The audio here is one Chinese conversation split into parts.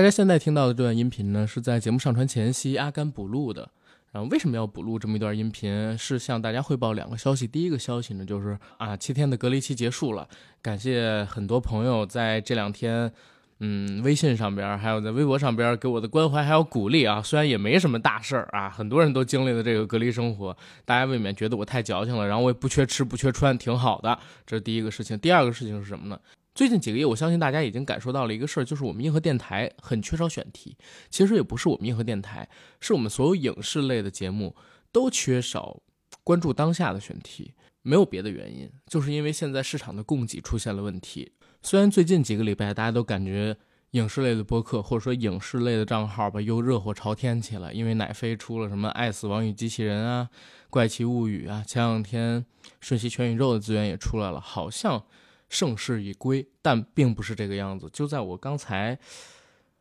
大家现在听到的这段音频呢，是在节目上传前夕阿甘补录的。然后为什么要补录这么一段音频？是向大家汇报两个消息。第一个消息呢，就是啊，七天的隔离期结束了。感谢很多朋友在这两天，嗯，微信上边还有在微博上边给我的关怀还有鼓励啊。虽然也没什么大事儿啊，很多人都经历了这个隔离生活，大家未免觉得我太矫情了。然后我也不缺吃不缺穿，挺好的。这是第一个事情。第二个事情是什么呢？最近几个月，我相信大家已经感受到了一个事儿，就是我们硬核电台很缺少选题。其实也不是我们硬核电台，是我们所有影视类的节目都缺少关注当下的选题，没有别的原因，就是因为现在市场的供给出现了问题。虽然最近几个礼拜大家都感觉影视类的播客或者说影视类的账号吧又热火朝天起来，因为奶飞出了什么《爱死亡与机器人》啊、《怪奇物语》啊，前两天《瞬息全宇宙》的资源也出来了，好像。盛世已归，但并不是这个样子。就在我刚才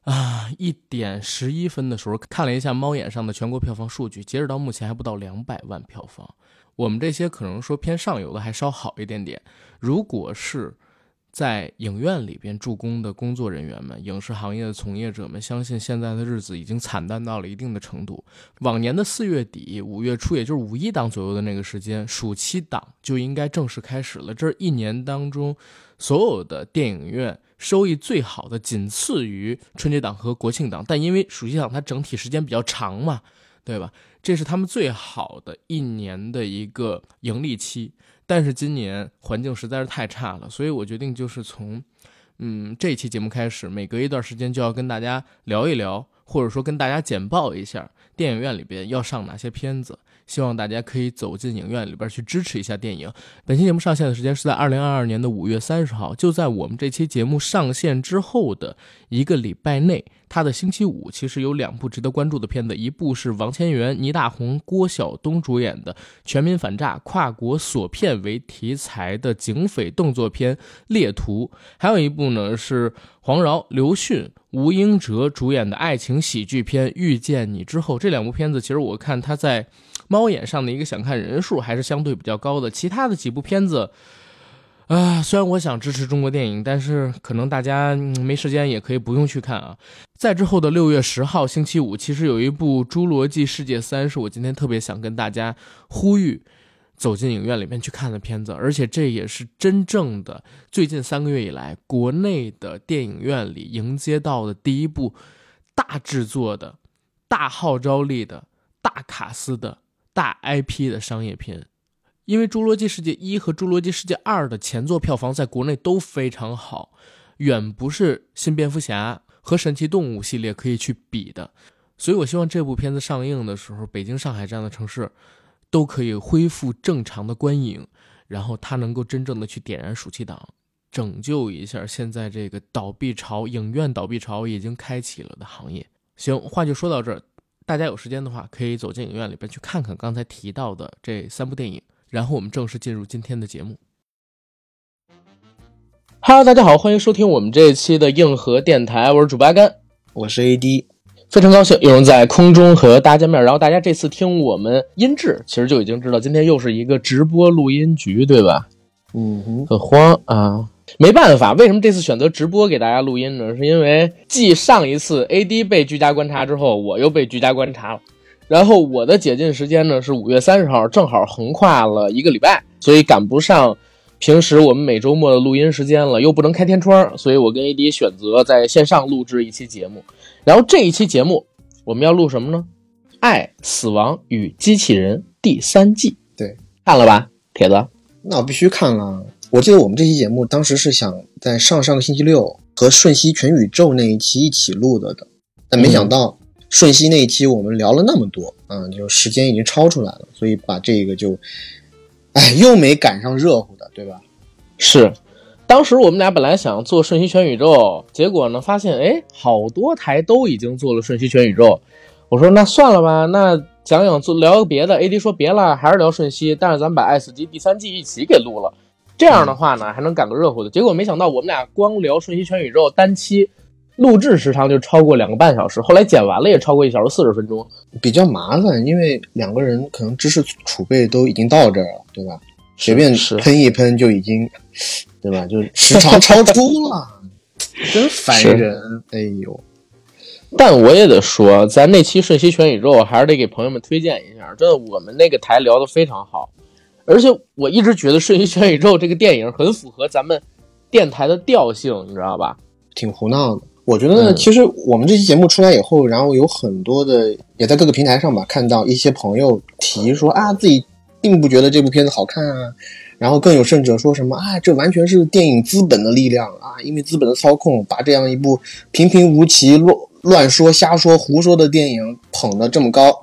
啊一点十一分的时候，看了一下猫眼上的全国票房数据，截止到目前还不到两百万票房。我们这些可能说偏上游的还稍好一点点。如果是在影院里边助攻的工作人员们，影视行业的从业者们，相信现在的日子已经惨淡到了一定的程度。往年的四月底、五月初，也就是五一档左右的那个时间，暑期档就应该正式开始了。这一年当中所有的电影院收益最好的，仅次于春节档和国庆档。但因为暑期档它整体时间比较长嘛，对吧？这是他们最好的一年的一个盈利期。但是今年环境实在是太差了，所以我决定就是从，嗯，这期节目开始，每隔一段时间就要跟大家聊一聊，或者说跟大家简报一下电影院里边要上哪些片子。希望大家可以走进影院里边去支持一下电影。本期节目上线的时间是在二零二二年的五月三十号，就在我们这期节目上线之后的一个礼拜内，它的星期五其实有两部值得关注的片子，一部是王千源、倪大红、郭晓东主演的《全民反诈》跨国锁片为题材的警匪动作片《猎图》，还有一部呢是黄饶、刘迅、吴英哲主演的爱情喜剧片《遇见你之后》。这两部片子其实我看他在。猫眼上的一个想看人数还是相对比较高的，其他的几部片子，啊，虽然我想支持中国电影，但是可能大家没时间，也可以不用去看啊。在之后的六月十号星期五，其实有一部《侏罗纪世界三》，是我今天特别想跟大家呼吁走进影院里面去看的片子，而且这也是真正的最近三个月以来国内的电影院里迎接到的第一部大制作的、大号召力的、大卡司的。大 IP 的商业片，因为《侏罗纪世界一》和《侏罗纪世界二》的前作票房在国内都非常好，远不是新蝙蝠侠和神奇动物系列可以去比的。所以我希望这部片子上映的时候，北京、上海这样的城市都可以恢复正常的观影，然后它能够真正的去点燃暑期档，拯救一下现在这个倒闭潮、影院倒闭潮已经开启了的行业。行，话就说到这儿。大家有时间的话，可以走进影院里边去看看刚才提到的这三部电影，然后我们正式进入今天的节目。Hello，大家好，欢迎收听我们这一期的硬核电台，我是主八甘，我是 AD，非常高兴有人在空中和大家见面。然后大家这次听我们音质，其实就已经知道今天又是一个直播录音局，对吧？嗯，很慌啊。没办法，为什么这次选择直播给大家录音呢？是因为继上一次 AD 被居家观察之后，我又被居家观察了。然后我的解禁时间呢是五月三十号，正好横跨了一个礼拜，所以赶不上平时我们每周末的录音时间了，又不能开天窗，所以我跟 AD 选择在线上录制一期节目。然后这一期节目我们要录什么呢？《爱、死亡与机器人》第三季。对，看了吧，铁子？那我必须看了。我记得我们这期节目当时是想在上上个星期六和《瞬息全宇宙》那一期一起录的的，但没想到《瞬息》那一期我们聊了那么多，嗯，就时间已经超出来了，所以把这个就，哎，又没赶上热乎的，对吧？是，当时我们俩本来想做《瞬息全宇宙》，结果呢发现，哎，好多台都已经做了《瞬息全宇宙》，我说那算了吧，那讲讲做聊个别的。AD 说别了，还是聊《瞬息》，但是咱们把《爱死机》第三季一起给录了。这样的话呢，还能赶个热乎的。结果没想到，我们俩光聊《瞬息全宇宙》单期录制时长就超过两个半小时，后来剪完了也超过一小时四十分钟，比较麻烦。因为两个人可能知识储备都已经到这儿了，对吧？随便喷一喷就已经，对吧？就 时长超出了，真烦人。哎呦，但我也得说，咱那期《瞬息全宇宙》还是得给朋友们推荐一下，真的，我们那个台聊得非常好，而且我一直觉得《瞬息全宇宙》这个电影很符合咱们电台的调性，你知道吧？挺胡闹的。我觉得呢，嗯其实我们这期节目出来以后，然后有很多的也在各个平台上吧看到一些朋友提说啊，自己并不觉得这部片子好看啊，然后更有甚者说什么啊，这完全是电影资本的力量啊，因为资本的操控，把这样一部平平无奇、乱乱说、瞎说、胡说的电影捧得这么高。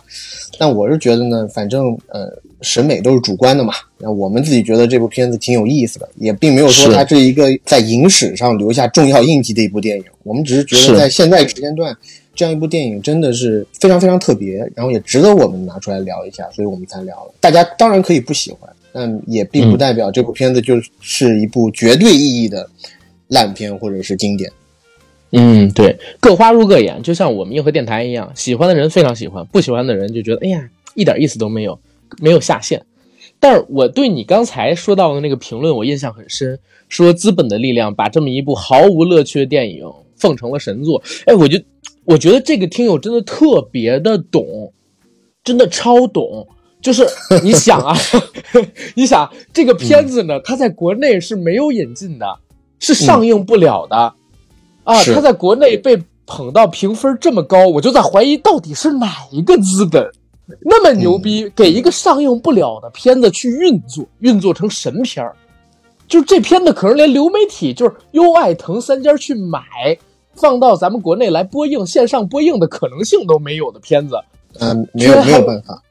但我是觉得呢，反正呃，审美都是主观的嘛。那我们自己觉得这部片子挺有意思的，也并没有说它是一个在影史上留下重要印记的一部电影。我们只是觉得在现在时间段，这样一部电影真的是非常非常特别，然后也值得我们拿出来聊一下，所以我们才聊了。大家当然可以不喜欢，但也并不嗯代表这部片子就是一部绝对意义的烂片或者是经典。嗯，对，各花入各眼，就像我们硬核电台一样，喜欢的人非常喜欢，不喜欢的人就觉得，哎呀，一点意思都没有，没有下限。但是我对你刚才说到的那个评论，我印象很深，说资本的力量把这么一部毫无乐趣的电影奉成了神作。哎，我就我觉得这个听友真的特别的懂，真的超懂。就是你想啊，你想这个片子呢，它在国内是没有引进的，是上映不了的。啊，是他在国内被捧到评分这么高，我就在怀疑到底是哪一个资本那么牛逼，给一个上映不了的片子去运作，运作成神片儿。就是这片子可能连流媒体，就是优爱腾三家去买，放到咱们国内来播映、线上播映的可能性都没有的片子。嗯、没有没有办法。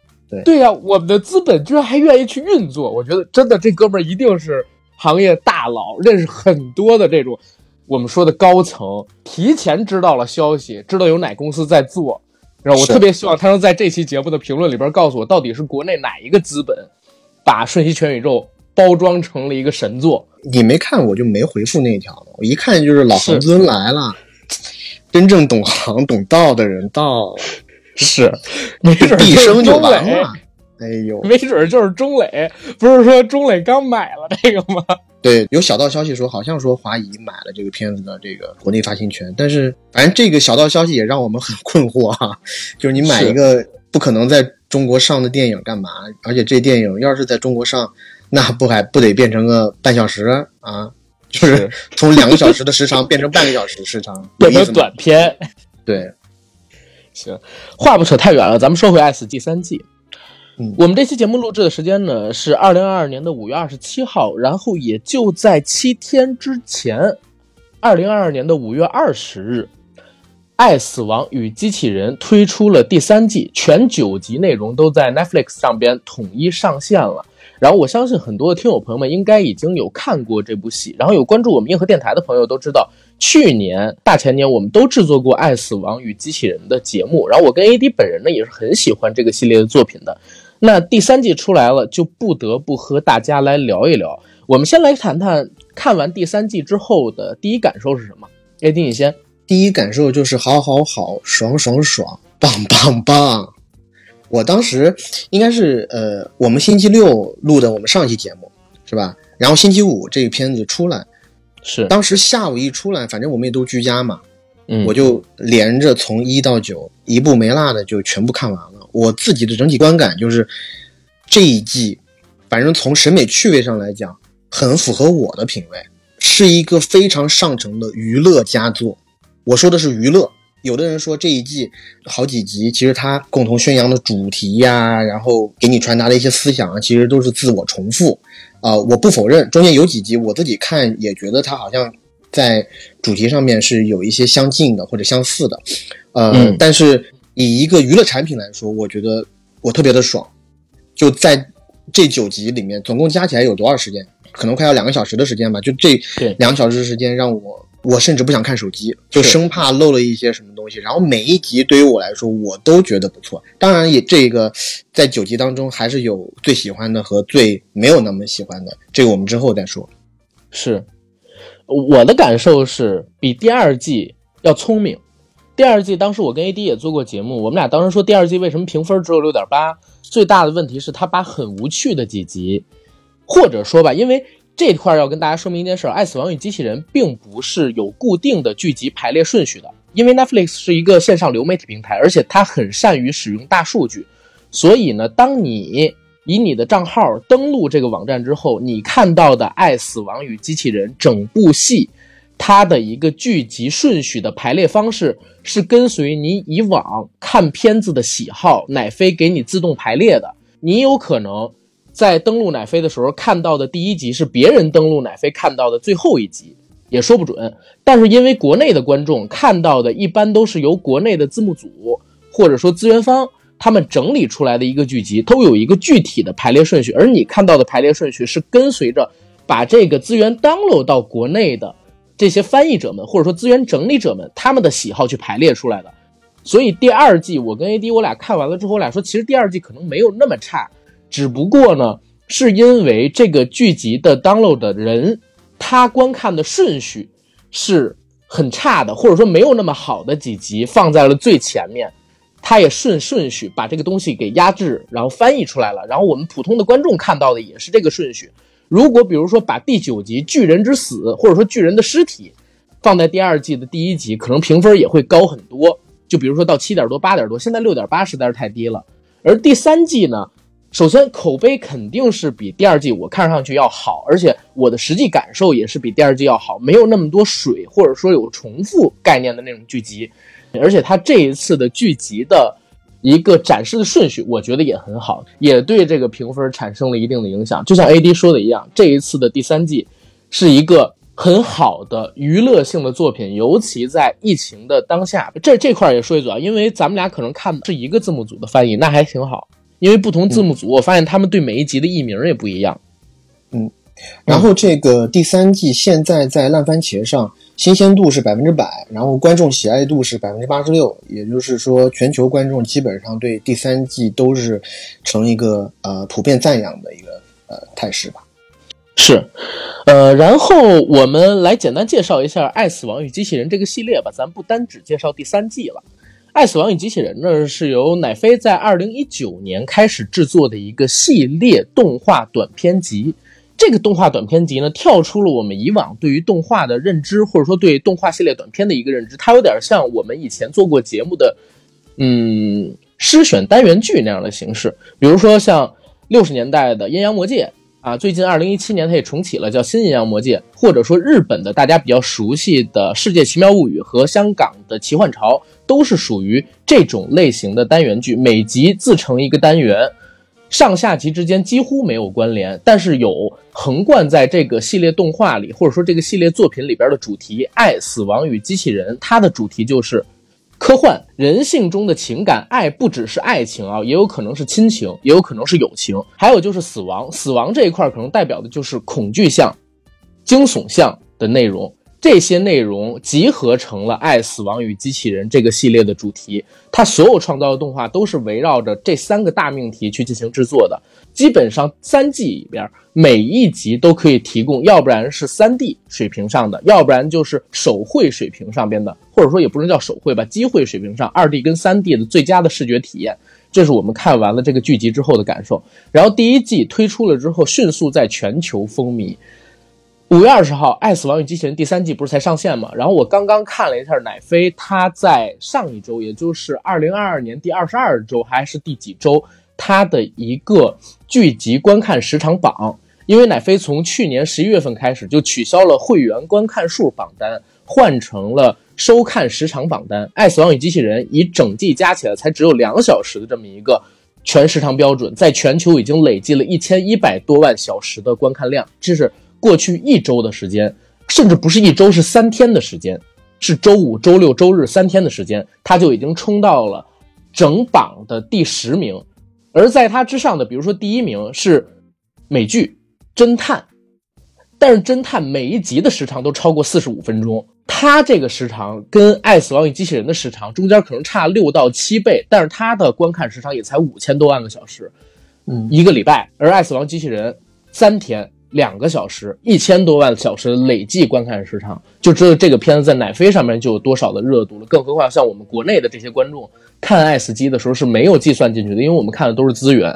对呀、我们的资本居然还愿意去运作，我觉得真的这哥们儿一定是行业大佬，认识很多的这种我们说的高层，提前知道了消息，知道有哪公司在做。然后我特别希望他能在这期节目的评论里边告诉我，到底是国内哪一个资本把《瞬息全宇宙》包装成了一个神作。你没看我就没回复那一条了，我一看就是老是行尊来了，真正懂行懂道的人到了，是，没准儿毕生就，完了。哎呦，没准儿就是钟磊，不是说钟磊刚买了这个吗？对，有小道消息说，好像说华谊买了这个片子的这个国内发行权，但是反正这个小道消息也让我们很困惑啊，就是你买一个不可能在中国上的电影干嘛？而且这电影要是在中国上，那不还不得变成个半小时啊？就是 从两个小时的时长变成半个小时时长，有变成？短片。对，行，话不扯太远了，咱们说回《爱死》第三季。我们这期节目录制的时间呢是二零二二年的五月二十七号，然后也就在七天之前，二零二二年的五月二十日，《爱死亡与机器人》推出了第三季，全九集内容都在 Netflix 上边统一上线了。然后我相信很多的听友朋友们应该已经有看过这部戏，然后有关注我们硬核电台的朋友都知道，去年、大前年我们都制作过《爱死亡与机器人》的节目，然后我跟 AD 本人呢也是很喜欢这个系列的作品的。那第三季出来了，就不得不和大家来聊一聊。我们先来谈谈看完第三季之后的第一感受是什么？AD 你先。第一感受就是好好好，爽爽爽，棒棒棒。我当时应该是呃，我们星期六录的我们上一期节目是吧？然后星期五这个片子出来，是，当时下午一出来，反正我们也都居家嘛，嗯，我就连着从一到九一部没落的就全部看完了。我自己的整体观感就是这一季，反正从审美趣味上来讲，很符合我的品味，是一个非常上乘的娱乐佳作。我说的是娱乐。有的人说这一季好几集，其实它共同宣扬的主题呀、然后给你传达的一些思想啊，其实都是自我重复。啊、我不否认，中间有几集我自己看也觉得它好像在主题上面是有一些相近的或者相似的，呃，嗯但是以一个娱乐产品来说，我觉得我特别的爽。就在这九集里面，总共加起来有多少时间？可能快要两个小时的时间吧。就这两个小时的时间，让我我甚至不想看手机，就生怕漏了一些什么东西。然后每一集对于我来说，我都觉得不错。当然，也这个在九集当中还是有最喜欢的和最没有那么喜欢的，这个我们之后再说。是，我的感受是比第二季要聪明。第二季当时我跟 AD 也做过节目，我们俩当时说第二季为什么评分只有六点八，最大的问题是他把很无趣的几集，或者说吧，因为这块要跟大家说明一件事，《爱死亡与机器人》并不是有固定的剧集排列顺序的，因为 Netflix 是一个线上流媒体平台，而且它很善于使用大数据，所以呢，当你以你的账号登录这个网站之后，你看到的《爱死亡与机器人》整部戏，它的一个剧集顺序的排列方式是跟随你以往看片子的喜好，奶飞给你自动排列的。你有可能在登录奶飞的时候看到的第一集是别人登录奶飞看到的最后一集，也说不准。但是因为国内的观众看到的一般都是由国内的字幕组或者说资源方。他们整理出来的一个剧集都有一个具体的排列顺序，而你看到的排列顺序是跟随着把这个资源 download 到国内的这些翻译者们或者说资源整理者们他们的喜好去排列出来的。所以第二季我跟 AD 我俩看完了之后，我俩说其实第二季可能没有那么差，只不过呢是因为这个剧集的 download 的人他观看的顺序是很差的，或者说没有那么好的几集放在了最前面。他也顺顺序把这个东西给压制，然后翻译出来了。然后我们普通的观众看到的也是这个顺序。如果比如说把第九集《巨人之死》或者说巨人的尸体放在第二季的第一集，可能评分也会高很多。就比如说到七点多、八点多，现在六点八实在是太低了。而第三季呢，首先口碑肯定是比第二季我看上去要好，而且我的实际感受也是比第二季要好，没有那么多水或者说有重复概念的那种剧集。而且他这一次的剧集的一个展示的顺序，我觉得也很好，也对这个评分产生了一定的影响。就像 A D 说的一样，这一次的第三季是一个很好的娱乐性的作品，尤其在疫情的当下，这这块也说一嘴啊，因为咱们俩可能看的是一个字幕组的翻译，那还挺好。因为不同字幕组，我发现他们对每一集的译名也不一样。嗯，然后这个第三季现在在烂番茄上。新鲜度是百分之百，然后观众喜爱度是百分之八十六，也就是说，全球观众基本上对第三季都是成一个呃普遍赞扬的一个呃态势吧。是，呃，然后我们来简单介绍一下《爱死亡与机器人》这个系列吧。咱不单只介绍第三季了，《爱死亡与机器人》呢是由奶飞在二零一九年开始制作的一个系列动画短片集。这个动画短片集呢，跳出了我们以往对于动画的认知，或者说对动画系列短片的一个认知。它有点像我们以前做过节目的，嗯，诗选单元剧那样的形式。比如说像六十年代的《阴阳魔界》啊，最近二零一七年它也重启了，叫《新阴阳魔界》，或者说日本的大家比较熟悉的《世界奇妙物语》和香港的《奇幻潮》，都是属于这种类型的单元剧，每集自成一个单元。上下集之间几乎没有关联，但是有横贯在这个系列动画里，或者说这个系列作品里边的主题——爱、死亡与机器人。它的主题就是科幻人性中的情感，爱不只是爱情啊，也有可能是亲情，也有可能是友情，还有就是死亡。死亡这一块可能代表的就是恐惧向、惊悚向的内容。这些内容集合成了《爱、死亡与机器人》这个系列的主题，它所有创造的动画都是围绕着这三个大命题去进行制作的。基本上三季里边每一集都可以提供，要不然是三 D 水平上的，要不然就是手绘水平上边的，或者说也不能叫手绘吧，机绘水平上二 D 跟三 D 的最佳的视觉体验。这是我们看完了这个剧集之后的感受。然后第一季推出了之后，迅速在全球风靡。五月二十号，《爱死亡与机器人》第三季不是才上线吗？然后我刚刚看了一下奶飞，它在上一周，也就是二零二二年第二十二周还是第几周，它的一个剧集观看时长榜。因为奶飞从去年十一月份开始就取消了会员观看数榜单，换成了收看时长榜单。《爱死亡与机器人》以整季加起来才只有两小时的这么一个全时长标准，在全球已经累计了一千一百多万小时的观看量，这是。过去一周的时间，甚至不是一周，是三天的时间，是周五、周六、周日三天的时间，他就已经冲到了整榜的第十名。而在他之上的，比如说第一名是美剧《侦探》，但是《侦探》每一集的时长都超过四十五分钟，它这个时长跟《爱死亡与机器人》的时长中间可能差六到七倍，但是它的观看时长也才五千多万个小时，嗯，一个礼拜，而《爱死亡机器人》三天。两个小时，一千多万小时累计观看时长，就知道这个片子在奶飞上面就有多少的热度了。更何况像我们国内的这些观众看《爱死机》的时候是没有计算进去的，因为我们看的都是资源。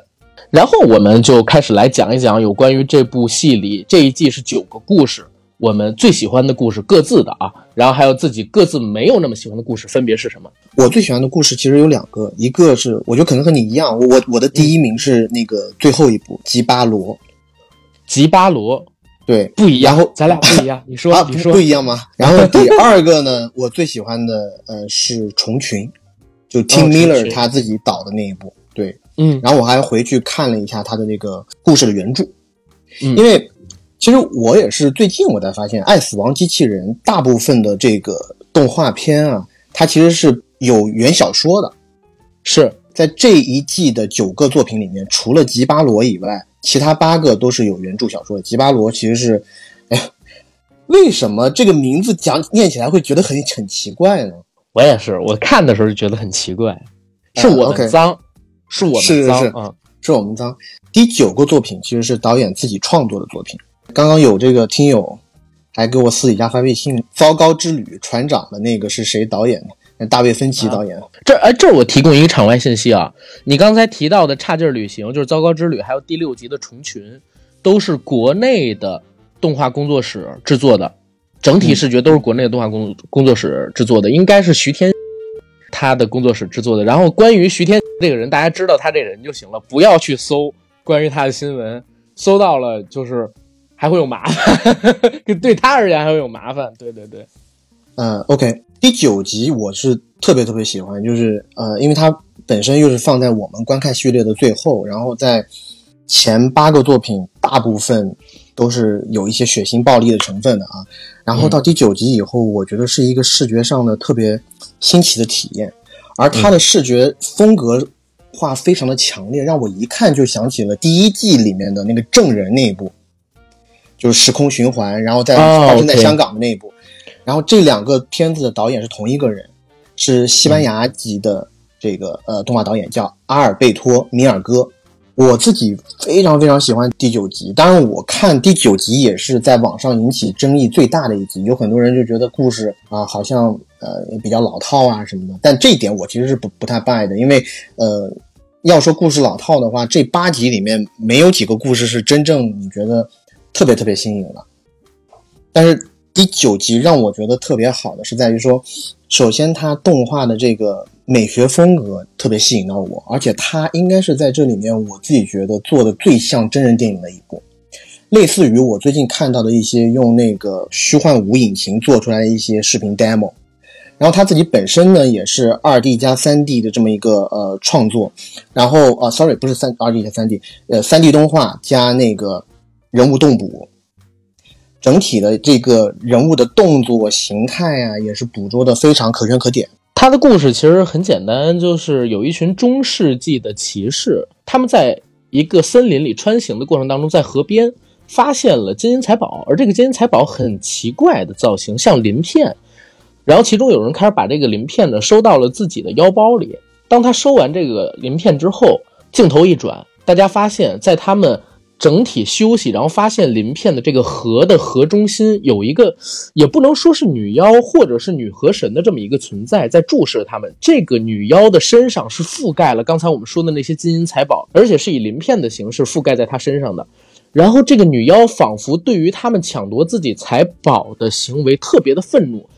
然后我们就开始来讲一讲有关于这部戏里这一季是九个故事，我们最喜欢的故事各自的啊，然后还有自己各自没有那么喜欢的故事，分别是什么？我最喜欢的故事其实有两个，一个是我觉得可能和你一样，我我的第一名是那个最后一部《吉巴罗》，吉巴罗对，不一样，然后咱俩不一样，你说，啊，不你说不一样吗？然后第二个呢，我最喜欢的呃是《虫群》，就 Tim Miller 他自己导的那一部，对。嗯然后我还回去看了一下他的那个故事的原著，嗯因为其实我也是最近我才发现，《爱死亡机器人》大部分的这个动画片啊，它其实是有原小说的。是在这一季的九个作品里面，除了吉巴罗以外，其他八个都是有原著小说的。吉巴罗其实是，哎呀，为什么这个名字讲念起来会觉得很很奇怪呢？我也是，我看的时候就觉得很奇怪，是啊我们 OK 脏，是我们脏是是是啊，是我们脏。第九个作品其实是导演自己创作的作品。刚刚有这个听友还给我私底下发微信，《糟糕之旅》船长的那个是谁导演的？那大卫芬奇导演。这哎，这我提供一个场外信息啊，你刚才提到的《差劲儿旅行》就是《糟糕之旅》，还有第六集的《虫群》，都是国内的动画工作室制作的，整体视觉都是国内的动画工工作室制作的，应该是徐天他的工作室制作的。然后关于徐天这个人，大家知道他这人就行了，不要去搜关于他的新闻，搜到了就是还会有麻烦，对他而言还会有麻烦。对对对，嗯，OK，第九集我是特别特别喜欢，就是呃，因为它本身又是放在我们观看序列的最后，然后在前八个作品大部分都是有一些血腥暴力的成分的啊，然后到第九集以后，我觉得是一个视觉上的特别新奇的体验，而它的视觉风格化非常的强烈，让我一看就想起了第一季里面的那个证人那一部，就是时空循环，然后在哦发生在香港的那一部。然后这两个片子的导演是同一个人，是西班牙籍的这个呃动画导演，叫阿尔贝托·米尔戈。我自己非常非常喜欢第九集，当然我看第九集也是在网上引起争议最大的一集，有很多人就觉得故事啊好像呃比较老套啊什么的，但这一点我其实是不不太 buy 的，因为呃要说故事老套的话，这八集里面没有几个故事是真正你觉得特别特别新颖的，但是第九集让我觉得特别好的是在于说，首先它动画的这个美学风格特别吸引到我，而且它应该是在这里面我自己觉得做的最像真人电影的一部，类似于我最近看到的一些用那个虚幻五引擎做出来的一些视频 demo。然后他自己本身呢也是二 D 加三 D 的这么一个呃创作，然后啊、s o r r y 不是三二 D 加三 D，呃三 D 动画加那个人物动捕，整体的这个人物的动作形态啊，也是捕捉的非常可圈可点。他的故事其实很简单，就是有一群中世纪的骑士，他们在一个森林里穿行的过程当中，在河边发现了金银财宝，而这个金银财宝很奇怪的造型，像鳞片。然后其中有人开始把这个鳞片呢收到了自己的腰包里。当他收完这个鳞片之后，镜头一转，大家发现，在他们整体休息，然后发现鳞片的这个河的河中心有一个，也不能说是女妖或者是女河神的这么一个存在，在注视着他们。这个女妖的身上是覆盖了刚才我们说的那些金银财宝，而且是以鳞片的形式覆盖在她身上的。然后这个女妖仿佛对于他们抢夺自己财宝的行为特别的愤怒，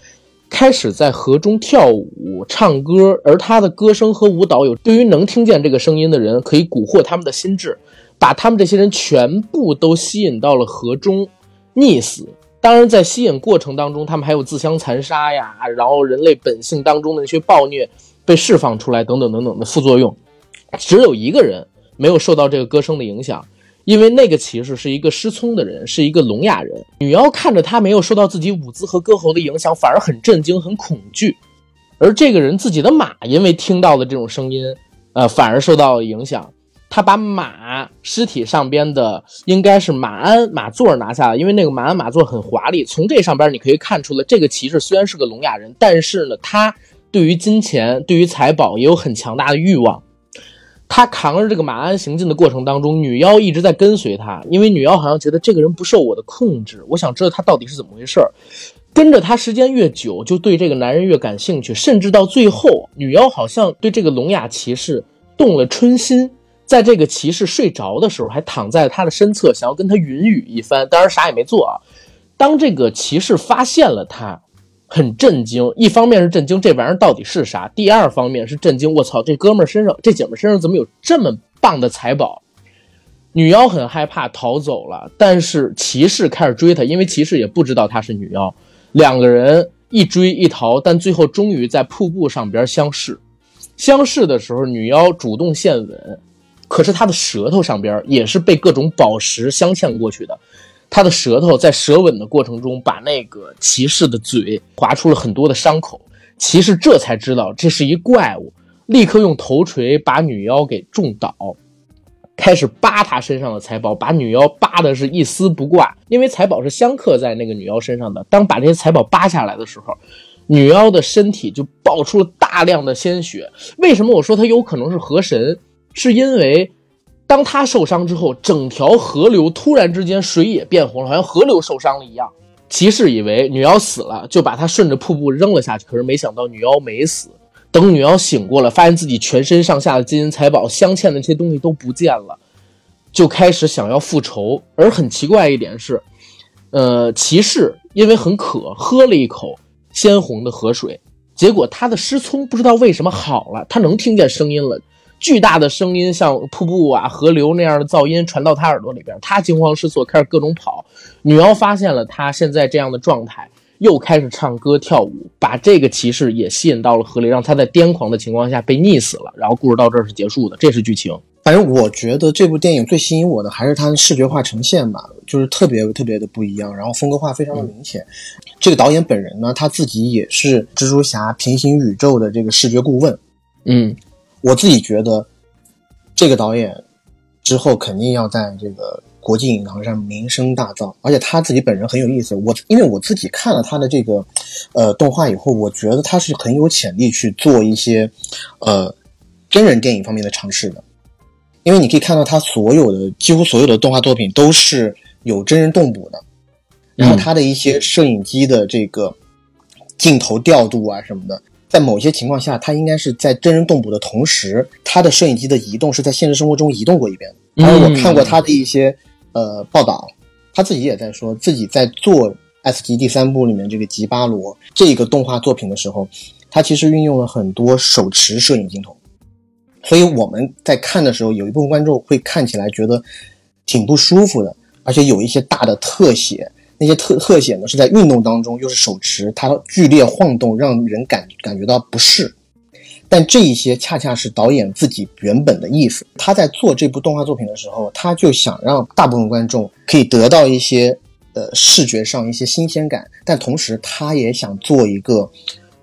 开始在河中跳舞、唱歌，而她的歌声和舞蹈有对于能听见这个声音的人可以蛊惑他们的心智，把他们这些人全部都吸引到了河中溺死。当然，在吸引过程当中，他们还有自相残杀呀，然后人类本性当中的那些暴虐被释放出来，等等等等的副作用。只有一个人没有受到这个歌声的影响，因为那个骑士是一个失聪的人，是一个聋哑人。女妖看着他没有受到自己舞姿和歌喉的影响，反而很震惊、很恐惧。而这个人自己的马因为听到了这种声音，呃，反而受到了影响。他把马尸体上边的应该是马鞍马座拿下了，因为那个马鞍马座很华丽。从这上边你可以看出来，这个骑士虽然是个聋哑人，但是呢，他对于金钱、对于财宝也有很强大的欲望。他扛着这个马鞍行进的过程当中，女妖一直在跟随他，因为女妖好像觉得这个人不受我的控制，我想知道他到底是怎么回事儿。跟着他时间越久，就对这个男人越感兴趣，甚至到最后，女妖好像对这个聋哑骑士动了春心，在这个骑士睡着的时候，还躺在他的身侧，想要跟他云雨一番，当然啥也没做啊。当这个骑士发现了他，很震惊。一方面是震惊这玩意儿到底是啥，第二方面是震惊，我操，这哥们身上这姐们身上怎么有这么棒的财宝？女妖很害怕，逃走了。但是骑士开始追她，因为骑士也不知道她是女妖。两个人一追一逃，但最后终于在瀑布上边相视。相视的时候，女妖主动献吻，可是他的舌头上边也是被各种宝石镶嵌过去的。他的舌头在舌吻的过程中，把那个骑士的嘴划出了很多的伤口。骑士这才知道这是一怪物，立刻用头锤把女妖给重倒。开始扒他身上的财宝，把女妖扒的是一丝不挂，因为财宝是镶刻在那个女妖身上的。当把这些财宝扒下来的时候，女妖的身体就爆出了大量的鲜血。为什么我说她有可能是河神？是因为当他受伤之后，整条河流突然之间水也变红了，好像河流受伤了一样。骑士以为女妖死了，就把她顺着瀑布扔了下去，可是没想到女妖没死。等女妖醒过来，发现自己全身上下的金银财宝镶嵌的这些东西都不见了，就开始想要复仇。而很奇怪一点是，呃，骑士因为很渴，喝了一口鲜红的河水，结果他的失聪不知道为什么好了，他能听见声音了，巨大的声音像瀑布啊、河流那样的噪音传到他耳朵里边，他惊慌失措，开始各种跑。女妖发现了他现在这样的状态。又开始唱歌跳舞，把这个骑士也吸引到了河里，让他在癫狂的情况下被溺死了。然后故事到这儿是结束的，这是剧情。反正我觉得这部电影最吸引我的还是它的视觉化呈现吧，就是特别特别的不一样，然后风格化非常的明显。这个导演本人呢，他自己也是蜘蛛侠平行宇宙的这个视觉顾问。嗯，我自己觉得这个导演之后肯定要在这个。国际影坛上名声大噪，而且他自己本人很有意思。我因为我自己看了他的这个，呃，动画以后，我觉得他是很有潜力去做一些，呃，真人电影方面的尝试的。因为你可以看到他所有的几乎所有的动画作品都是有真人动捕的，然后他的一些摄影机的这个镜头调度啊什么的，在某些情况下，他应该是在真人动捕的同时，他的摄影机的移动是在现实生活中移动过一遍的。而我看过他的一些。呃，报道，他自己也在说自己在做《S 级》第三部里面这个吉巴罗这个动画作品的时候，他其实运用了很多手持摄影镜头，所以我们在看的时候，有一部分观众会看起来觉得挺不舒服的，而且有一些大的特写，那些特特写呢是在运动当中，又是手持，它剧烈晃动，让人感感觉到不适。但这一些恰恰是导演自己原本的意思。他在做这部动画作品的时候，他就想让大部分观众可以得到一些呃视觉上一些新鲜感，但同时他也想做一个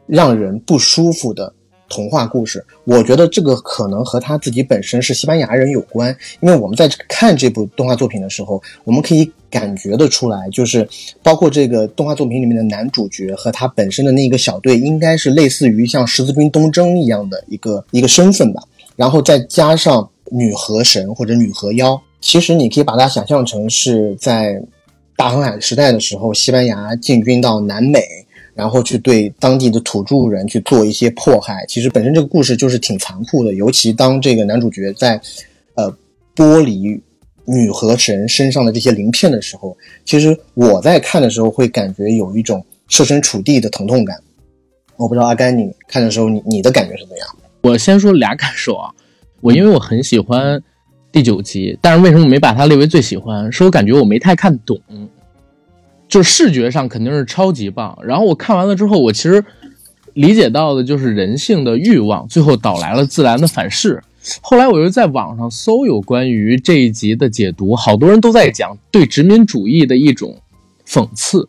让人不舒服的童话故事。我觉得这个可能和他自己本身是西班牙人有关，因为我们在看这部动画作品的时候，我们可以。感觉得出来，就是包括这个动画作品里面的男主角和他本身的那个小队，应该是类似于像十字军东征一样的一个一个身份吧。然后再加上女河神或者女河妖，其实你可以把它想象成是在大航海时代的时候，西班牙进军到南美，然后去对当地的土著人去做一些迫害。其实本身这个故事就是挺残酷的，尤其当这个男主角在呃剥离。女河神身上的这些鳞片的时候，其实我在看的时候会感觉有一种设身处地的疼痛感。我不知道阿甘你看的时候，你你的感觉是怎样？我先说俩感受啊，我因为我很喜欢第九集，但是为什么没把它列为最喜欢？是我感觉我没太看懂，就是视觉上肯定是超级棒。然后我看完了之后，我其实理解到的就是人性的欲望，最后导来了自然的反噬。后来我又在网上搜有关于这一集的解读，好多人都在讲对殖民主义的一种讽刺，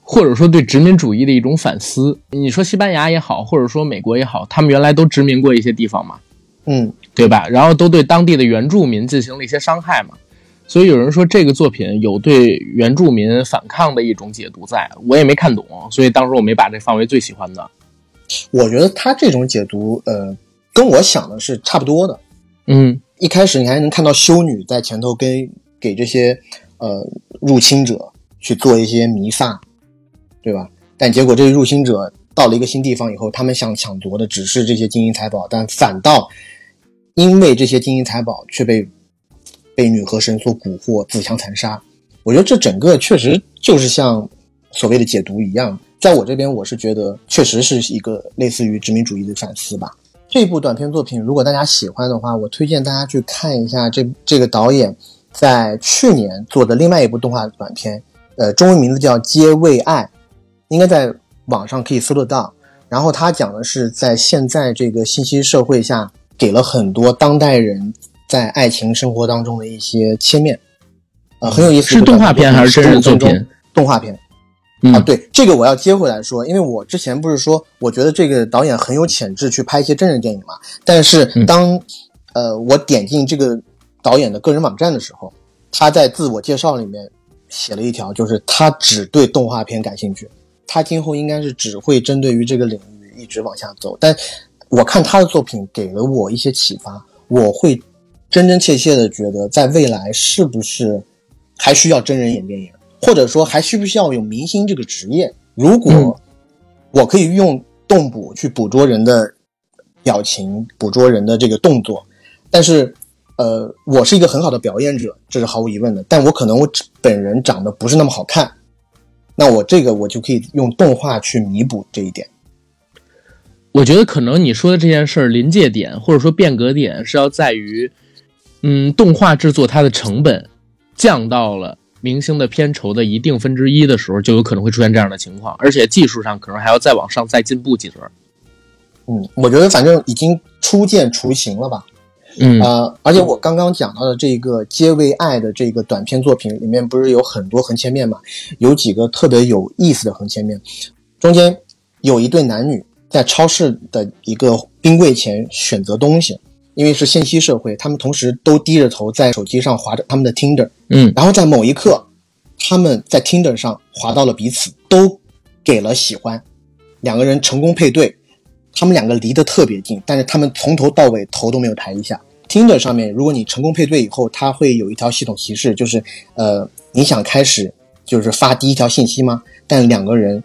或者说对殖民主义的一种反思。你说西班牙也好，或者说美国也好，他们原来都殖民过一些地方嘛，嗯，对吧？然后都对当地的原住民进行了一些伤害嘛，所以有人说这个作品有对原住民反抗的一种解读，在我也没看懂，所以当时我没把这放为最喜欢的。我觉得他这种解读，呃。跟我想的是差不多的，嗯，一开始你还能看到修女在前头跟给这些呃入侵者去做一些弥撒，对吧？但结果这些入侵者到了一个新地方以后，他们想抢夺的只是这些金银财宝，但反倒因为这些金银财宝却被被女河神所蛊惑，自相残杀。我觉得这整个确实就是像所谓的解读一样，在我这边我是觉得确实是一个类似于殖民主义的反思吧。这部短片作品，如果大家喜欢的话，我推荐大家去看一下这这个导演在去年做的另外一部动画短片，呃，中文名字叫《皆为爱》，应该在网上可以搜得到。然后他讲的是在现在这个信息社会下，给了很多当代人在爱情生活当中的一些切面，呃，很有意思。是动画片还是真人作品？动画片。啊，对，这个我要接回来说，因为我之前不是说，我觉得这个导演很有潜质去拍一些真人电影嘛。但是当，呃，我点进这个导演的个人网站的时候，他在自我介绍里面写了一条，就是他只对动画片感兴趣，他今后应该是只会针对于这个领域一直往下走。但我看他的作品给了我一些启发，我会真真切切的觉得，在未来是不是还需要真人演电影？或者说还需不需要有明星这个职业？如果我可以用动捕去捕捉人的表情，捕捉人的这个动作，但是，呃，我是一个很好的表演者，这是毫无疑问的。但我可能我本人长得不是那么好看，那我这个我就可以用动画去弥补这一点。我觉得可能你说的这件事儿临界点或者说变革点是要在于，嗯，动画制作它的成本降到了。明星的片酬的一定分之一的时候，就有可能会出现这样的情况，而且技术上可能还要再往上再进步几轮。嗯，我觉得反正已经初见雏形了吧。嗯啊，而且我刚刚讲到的这个《皆为爱》的这个短片作品里面，不是有很多横切面嘛？有几个特别有意思的横切面，中间有一对男女在超市的一个冰柜前选择东西。因为是信息社会，他们同时都低着头在手机上划着他们的 Tinder，嗯，然后在某一刻，他们在 Tinder 上划到了彼此，都给了喜欢，两个人成功配对，他们两个离得特别近，但是他们从头到尾头都没有抬一下。Tinder 上面，如果你成功配对以后，它会有一条系统提示，就是呃，你想开始就是发第一条信息吗？但两个人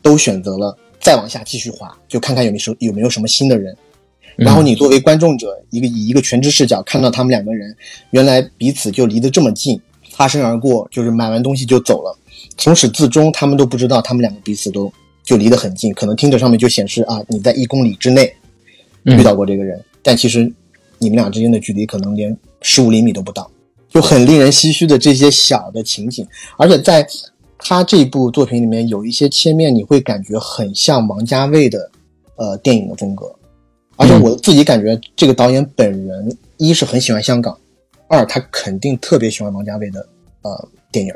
都选择了再往下继续滑，就看看有没有有没有什么新的人。然后你作为观众者，一个以一个全知视角看到他们两个人，原来彼此就离得这么近，擦身而过，就是买完东西就走了，从始至终他们都不知道他们两个彼此都就离得很近，可能听着上面就显示啊你在一公里之内遇到过这个人，但其实你们俩之间的距离可能连十五厘米都不到，就很令人唏嘘的这些小的情景，而且在他这部作品里面有一些切面，你会感觉很像王家卫的呃电影的风格。而且我自己感觉，这个导演本人一是很喜欢香港，二他肯定特别喜欢王家卫的呃电影，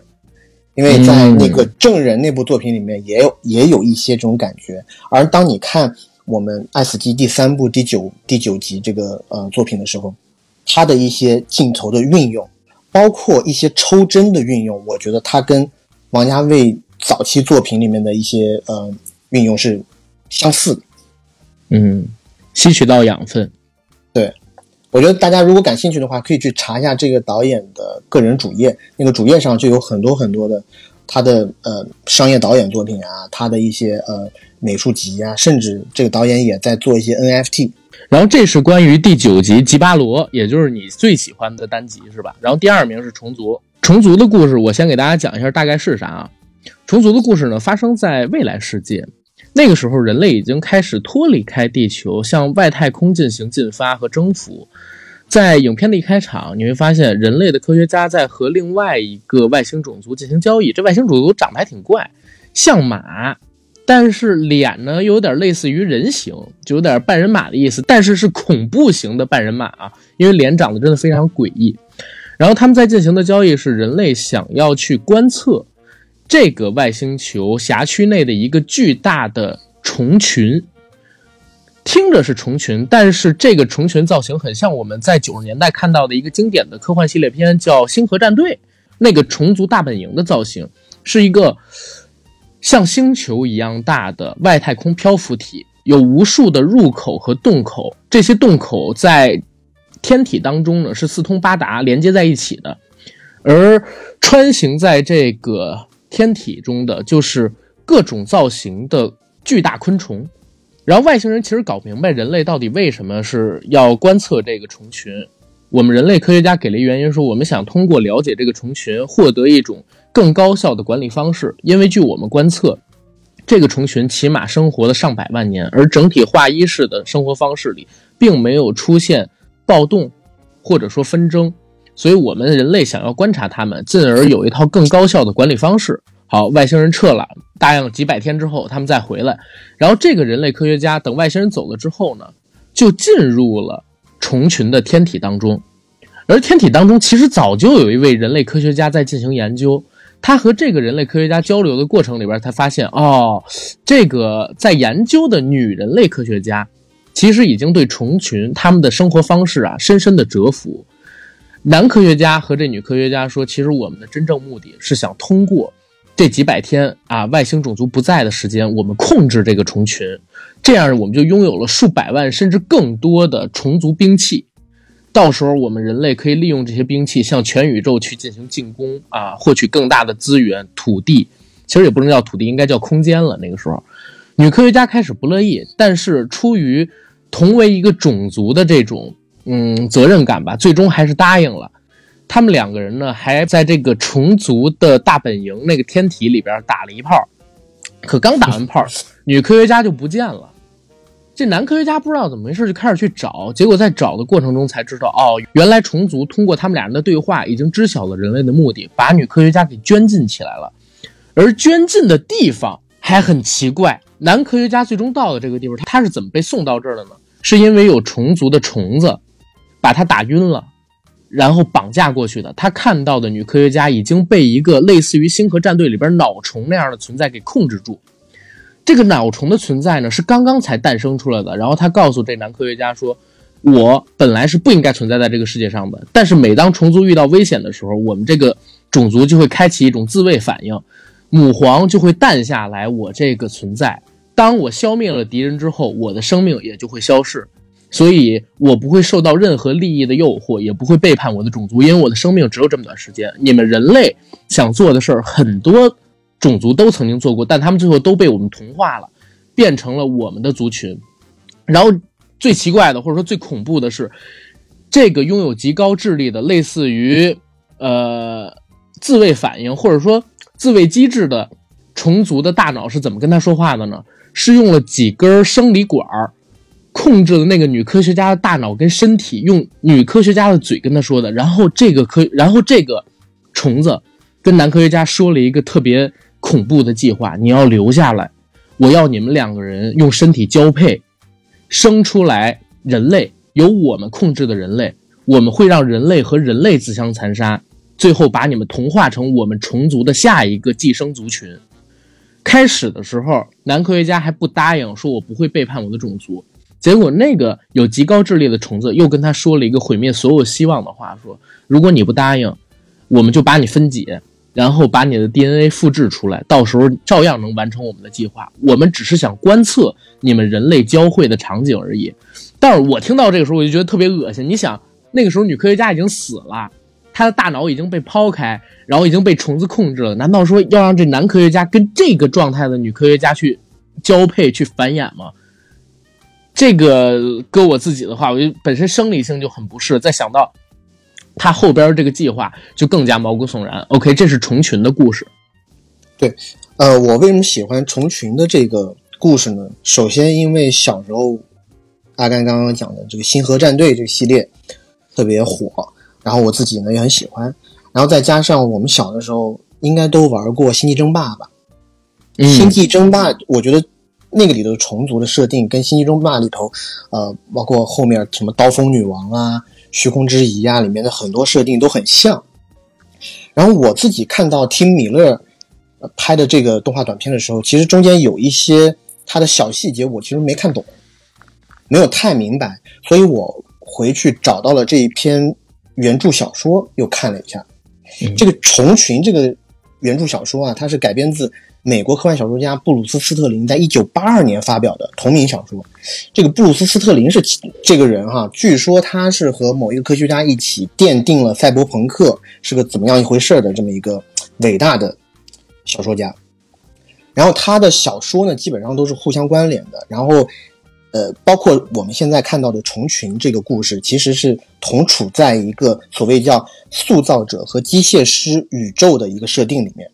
因为在那个《证人》那部作品里面也有也有一些这种感觉。而当你看我们《爱死机》第三部第九第九集这个呃作品的时候，他的一些镜头的运用，包括一些抽帧的运用，我觉得他跟王家卫早期作品里面的一些呃运用是相似的。嗯。吸取到养分，对，我觉得大家如果感兴趣的话，可以去查一下这个导演的个人主页，那个主页上就有很多很多的他的呃商业导演作品啊，他的一些呃美术集啊，甚至这个导演也在做一些 NFT。然后这是关于第九集吉巴罗，也就是你最喜欢的单集是吧？然后第二名是虫族，虫族的故事我先给大家讲一下大概是啥啊？虫族的故事呢，发生在未来世界。那个时候，人类已经开始脱离开地球，向外太空进行进发和征服。在影片的一开场，你会发现人类的科学家在和另外一个外星种族进行交易。这外星种族长得还挺怪，像马，但是脸呢又有点类似于人形，就有点半人马的意思，但是是恐怖型的半人马啊，因为脸长得真的非常诡异。然后他们在进行的交易是人类想要去观测。这个外星球辖区内的一个巨大的虫群，听着是虫群，但是这个虫群造型很像我们在九十年代看到的一个经典的科幻系列片，叫《星河战队》那个虫族大本营的造型，是一个像星球一样大的外太空漂浮体，有无数的入口和洞口，这些洞口在天体当中呢是四通八达连接在一起的，而穿行在这个。天体中的就是各种造型的巨大昆虫，然后外星人其实搞明白人类到底为什么是要观测这个虫群。我们人类科学家给了一原因，说我们想通过了解这个虫群，获得一种更高效的管理方式。因为据我们观测，这个虫群起码生活了上百万年，而整体化一式的生活方式里，并没有出现暴动或者说纷争。所以，我们人类想要观察它们，进而有一套更高效的管理方式。好，外星人撤了，答应几百天之后他们再回来。然后，这个人类科学家等外星人走了之后呢，就进入了虫群的天体当中。而天体当中其实早就有一位人类科学家在进行研究。他和这个人类科学家交流的过程里边，他发现哦，这个在研究的女人类科学家，其实已经对虫群他们的生活方式啊深深的折服。男科学家和这女科学家说：“其实我们的真正目的是想通过这几百天啊外星种族不在的时间，我们控制这个虫群，这样我们就拥有了数百万甚至更多的虫族兵器。到时候我们人类可以利用这些兵器向全宇宙去进行进攻啊，获取更大的资源、土地。其实也不能叫土地，应该叫空间了。那个时候，女科学家开始不乐意，但是出于同为一个种族的这种。”嗯，责任感吧，最终还是答应了。他们两个人呢，还在这个虫族的大本营那个天体里边打了一炮。可刚打完炮，女科学家就不见了。这男科学家不知道怎么回事，就开始去找。结果在找的过程中才知道，哦，原来虫族通过他们俩人的对话，已经知晓了人类的目的，把女科学家给圈禁起来了。而圈禁的地方还很奇怪。男科学家最终到了这个地方，他是怎么被送到这儿的呢？是因为有虫族的虫子。把他打晕了，然后绑架过去的。他看到的女科学家已经被一个类似于《星河战队》里边脑虫那样的存在给控制住。这个脑虫的存在呢，是刚刚才诞生出来的。然后他告诉这男科学家说：“我本来是不应该存在在这个世界上的，但是每当虫族遇到危险的时候，我们这个种族就会开启一种自卫反应，母皇就会诞下来我这个存在。当我消灭了敌人之后，我的生命也就会消逝。”所以我不会受到任何利益的诱惑，也不会背叛我的种族，因为我的生命只有这么短时间。你们人类想做的事儿，很多种族都曾经做过，但他们最后都被我们同化了，变成了我们的族群。然后最奇怪的，或者说最恐怖的是，这个拥有极高智力的，类似于呃自卫反应或者说自卫机制的虫族的大脑是怎么跟他说话的呢？是用了几根生理管儿。控制了那个女科学家的大脑跟身体，用女科学家的嘴跟她说的。然后这个科，然后这个虫子跟男科学家说了一个特别恐怖的计划：你要留下来，我要你们两个人用身体交配，生出来人类，由我们控制的人类。我们会让人类和人类自相残杀，最后把你们同化成我们虫族的下一个寄生族群。开始的时候，男科学家还不答应，说我不会背叛我的种族。结果，那个有极高智力的虫子又跟他说了一个毁灭所有希望的话：说，如果你不答应，我们就把你分解，然后把你的 DNA 复制出来，到时候照样能完成我们的计划。我们只是想观测你们人类交汇的场景而已。但是我听到这个时候，我就觉得特别恶心。你想，那个时候女科学家已经死了，她的大脑已经被抛开，然后已经被虫子控制了。难道说要让这男科学家跟这个状态的女科学家去交配、去繁衍吗？这个搁我自己的话，我就本身生理性就很不适，再想到他后边这个计划，就更加毛骨悚然。OK，这是虫群的故事。对，呃，我为什么喜欢虫群的这个故事呢？首先，因为小时候阿甘刚刚讲的这个《星河战队》这个系列特别火，然后我自己呢也很喜欢，然后再加上我们小的时候应该都玩过《星际争霸》吧，《星际争霸》，我觉得。那个里头虫族的设定跟《星际争霸》里头，呃，包括后面什么刀锋女王啊、虚空之遗啊，里面的很多设定都很像。然后我自己看到听米勒拍的这个动画短片的时候，其实中间有一些他的小细节，我其实没看懂，没有太明白，所以我回去找到了这一篇原著小说，又看了一下。这个虫群这个原著小说啊，它是改编自。美国科幻小说家布鲁斯·斯特林在一九八二年发表的同名小说。这个布鲁斯·斯特林是这个人哈，据说他是和某一个科学家一起奠定了赛博朋克是个怎么样一回事的这么一个伟大的小说家。然后他的小说呢，基本上都是互相关联的。然后呃，包括我们现在看到的虫群这个故事，其实是同处在一个所谓叫塑造者和机械师宇宙的一个设定里面。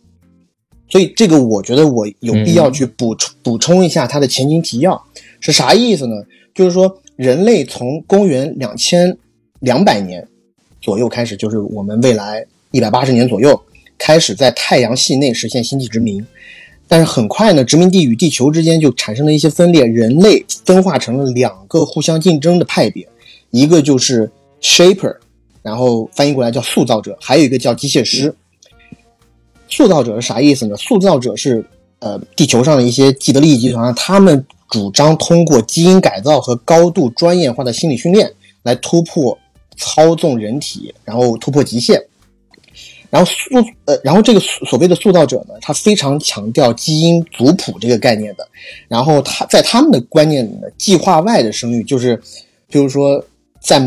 所以这个我觉得我有必要去补充补充一下它的前景提要是啥意思呢？就是说人类从公元两千两百年左右开始，就是我们未来一百八十年左右开始在太阳系内实现星际殖民。但是很快呢，殖民地与地球之间就产生了一些分裂，人类分化成了两个互相竞争的派别，一个就是 shaper，然后翻译过来叫塑造者，还有一个叫机械师。塑造者是啥意思呢？塑造者是呃地球上的一些既得利益集团，他们主张通过基因改造和高度专业化的心理训练来突破操纵人体，然后突破极限。然后塑呃，然后这个所谓的塑造者呢，他非常强调基因族谱这个概念的。然后他在他们的观念里呢，计划外的生育就是，比如说在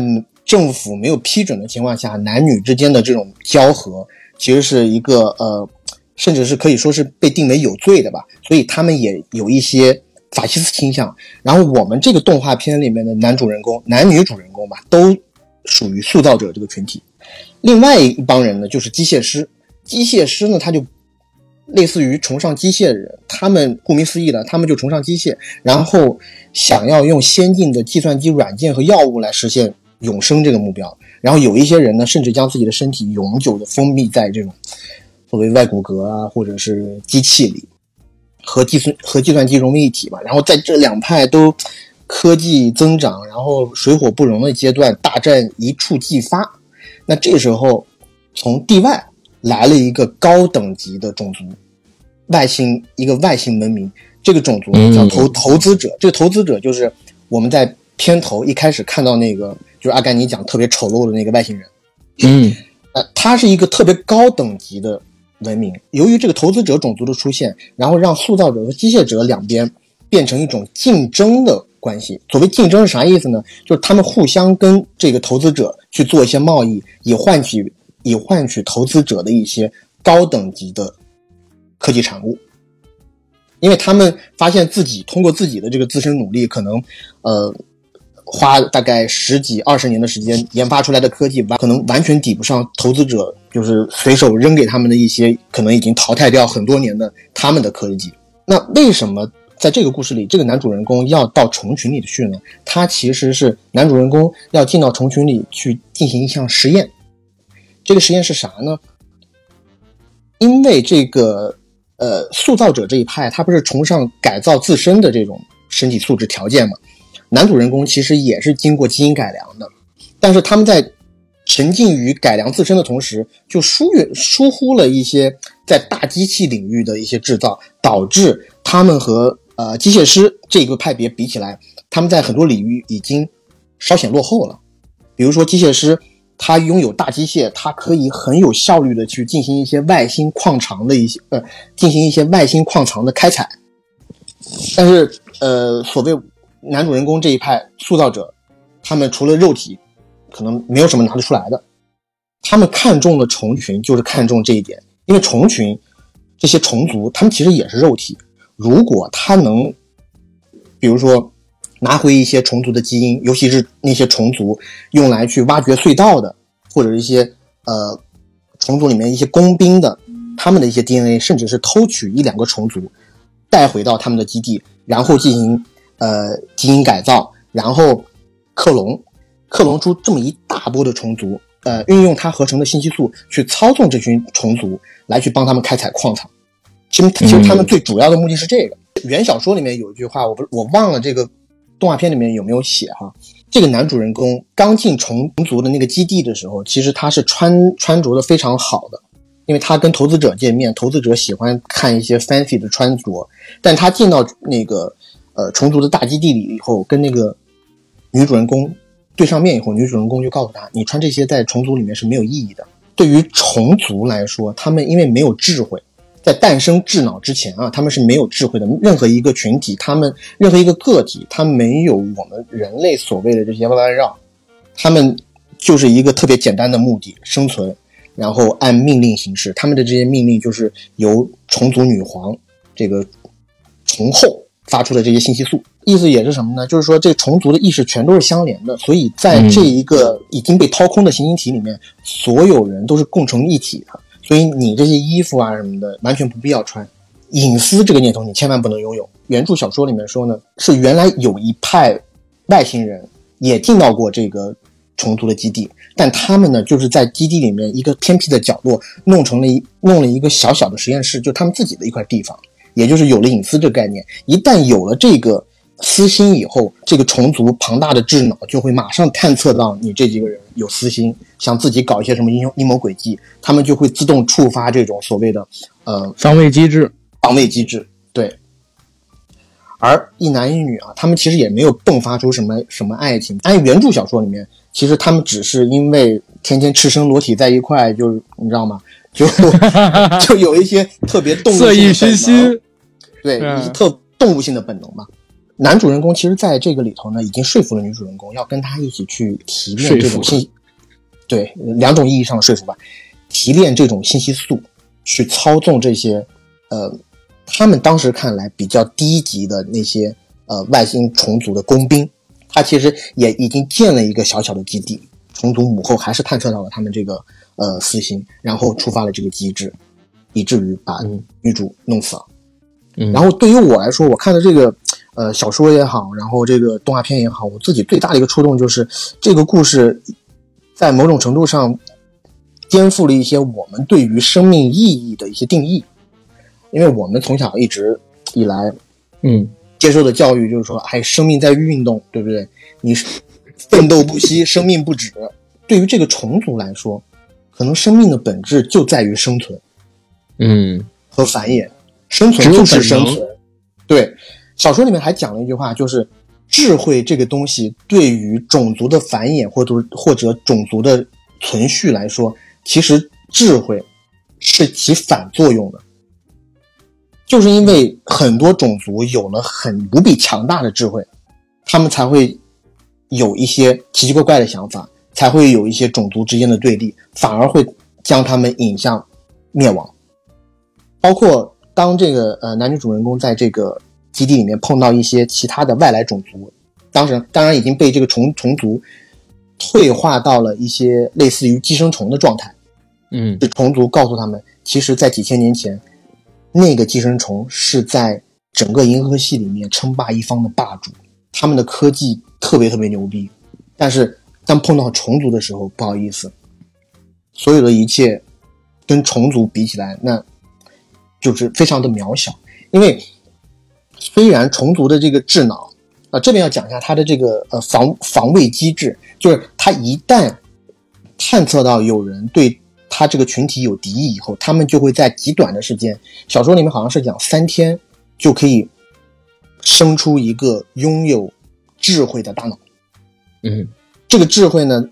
政府没有批准的情况下，男女之间的这种交合，其实是一个呃，甚至是可以说是被定为有罪的吧。所以他们也有一些法西斯倾向。然后我们这个动画片里面的男主人公、男女主人公吧，都属于塑造者这个群体。另外一帮人呢，就是机械师。机械师呢，他就类似于崇尚机械的人。他们顾名思义的，他们就崇尚机械，然后想要用先进的计算机软件和药物来实现永生这个目标。然后有一些人呢，甚至将自己的身体永久的封闭在这种所谓外骨骼啊，或者是机器里，和计算和计算机融为一体吧。然后在这两派都科技增长，然后水火不容的阶段，大战一触即发。那这个时候，从地外来了一个高等级的种族，外星一个外星文明。这个种族叫投投资者。这个投资者就是我们在片头一开始看到那个，就是阿甘尼讲特别丑陋的那个外星人。嗯，呃，他是一个特别高等级的文明。由于这个投资者种族的出现，然后让塑造者和机械者两边变成一种竞争的。关系，所谓竞争是啥意思呢？就是他们互相跟这个投资者去做一些贸易，以换取以换取投资者的一些高等级的科技产物。因为他们发现自己通过自己的这个自身努力，可能呃花大概十几二十年的时间研发出来的科技，完可能完全抵不上投资者就是随手扔给他们的一些可能已经淘汰掉很多年的他们的科技。那为什么？在这个故事里，这个男主人公要到虫群里去呢。他其实是男主人公要进到虫群里去进行一项实验。这个实验是啥呢？因为这个呃，塑造者这一派，他不是崇尚改造自身的这种身体素质条件吗？男主人公其实也是经过基因改良的，但是他们在沉浸于改良自身的同时，就疏远疏忽了一些在大机器领域的一些制造，导致他们和呃，机械师这个派别比起来，他们在很多领域已经稍显落后了。比如说，机械师他拥有大机械，他可以很有效率的去进行一些外星矿藏的一些呃，进行一些外星矿藏的开采。但是，呃，所谓男主人公这一派塑造者，他们除了肉体，可能没有什么拿得出来的。他们看中了虫群，就是看中这一点，因为虫群这些虫族，他们其实也是肉体。如果他能，比如说拿回一些虫族的基因，尤其是那些虫族用来去挖掘隧道的，或者一些呃虫族里面一些工兵的，他们的一些 DNA，甚至是偷取一两个虫族带回到他们的基地，然后进行呃基因改造，然后克隆，克隆出这么一大波的虫族，呃，运用它合成的信息素去操纵这群虫族，来去帮他们开采矿藏。其实，其实他们最主要的目的是这个。原小说里面有一句话，我不我忘了这个动画片里面有没有写哈。这个男主人公刚进虫族的那个基地的时候，其实他是穿穿着的非常好的，因为他跟投资者见面，投资者喜欢看一些 fancy 的穿着。但他进到那个呃虫族的大基地里以后，跟那个女主人公对上面以后，女主人公就告诉他：“你穿这些在虫族里面是没有意义的。对于虫族来说，他们因为没有智慧。”在诞生智脑之前啊，他们是没有智慧的。任何一个群体，他们任何一个个体，他没有我们人类所谓的这些弯弯绕，他们就是一个特别简单的目的：生存，然后按命令行事。他们的这些命令就是由虫族女皇这个虫后发出的这些信息素。意思也是什么呢？就是说这虫族的意识全都是相连的，所以在这一个已经被掏空的行星体里面，所有人都是共成一体的。所以你这些衣服啊什么的，完全不必要穿。隐私这个念头你千万不能拥有。原著小说里面说呢，是原来有一派外星人也进到过这个虫族的基地，但他们呢就是在基地里面一个偏僻的角落弄成了一弄了一个小小的实验室，就他们自己的一块地方，也就是有了隐私这个概念。一旦有了这个私心以后，这个虫族庞大的智脑就会马上探测到你这几个人有私心，想自己搞一些什么阴阴谋诡计，他们就会自动触发这种所谓的呃防卫机制。防卫机制，对。而一男一女啊，他们其实也没有迸发出什么什么爱情。按原著小说里面，其实他们只是因为天天赤身裸体在一块，就是你知道吗？就就有一些特别动物色欲熏心，对，一些特动物性的本能嘛。男主人公其实在这个里头呢，已经说服了女主人公要跟他一起去提炼这种信，对，两种意义上的说服吧，提炼这种信息素，去操纵这些呃。他们当时看来比较低级的那些呃外星虫族的工兵，他其实也已经建了一个小小的基地。虫族母后还是探测到了他们这个呃私心，然后触发了这个机制，以至于把女主弄死了。然后对于我来说，我看的这个呃小说也好，然后这个动画片也好，我自己最大的一个触动就是这个故事在某种程度上颠覆了一些我们对于生命意义的一些定义。因为我们从小一直以来，嗯，接受的教育就是说，哎，生命在运动，对不对？你奋斗不息，生命不止。对于这个虫族来说，可能生命的本质就在于生存，嗯，和繁衍。生存就是生存。对，小说里面还讲了一句话，就是智慧这个东西对于种族的繁衍或者或者种族的存续来说，其实智慧是起反作用的。就是因为很多种族有了很无比强大的智慧，他们才会有一些奇奇怪怪的想法，才会有一些种族之间的对立，反而会将他们引向灭亡。包括当这个呃男女主人公在这个基地里面碰到一些其他的外来种族，当时当然已经被这个虫虫族退化到了一些类似于寄生虫的状态。嗯，这虫族告诉他们，其实，在几千年前。那个寄生虫是在整个银河系里面称霸一方的霸主，他们的科技特别特别牛逼，但是当碰到虫族的时候，不好意思，所有的一切跟虫族比起来，那就是非常的渺小。因为虽然虫族的这个智脑啊，这边要讲一下它的这个呃防防卫机制，就是它一旦探测到有人对。它这个群体有敌意以后，他们就会在极短的时间，小说里面好像是讲三天就可以生出一个拥有智慧的大脑。嗯，这个智慧呢，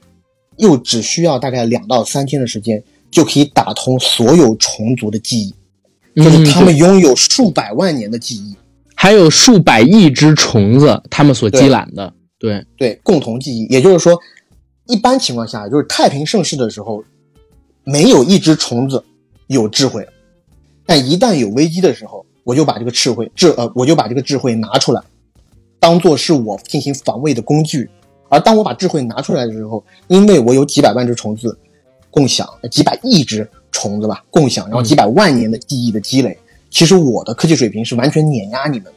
又只需要大概两到三天的时间，就可以打通所有虫族的记忆，就是他们拥有数百万年的记忆，还有数百亿只虫子，他们所积攒的，对对，共同记忆。也就是说，一般情况下，就是太平盛世的时候。没有一只虫子有智慧，但一旦有危机的时候，我就把这个智慧智呃，我就把这个智慧拿出来，当做是我进行防卫的工具。而当我把智慧拿出来的时候，因为我有几百万只虫子共享，几百亿只虫子吧共享，然后几百万年的记忆的积累，其实我的科技水平是完全碾压你们的。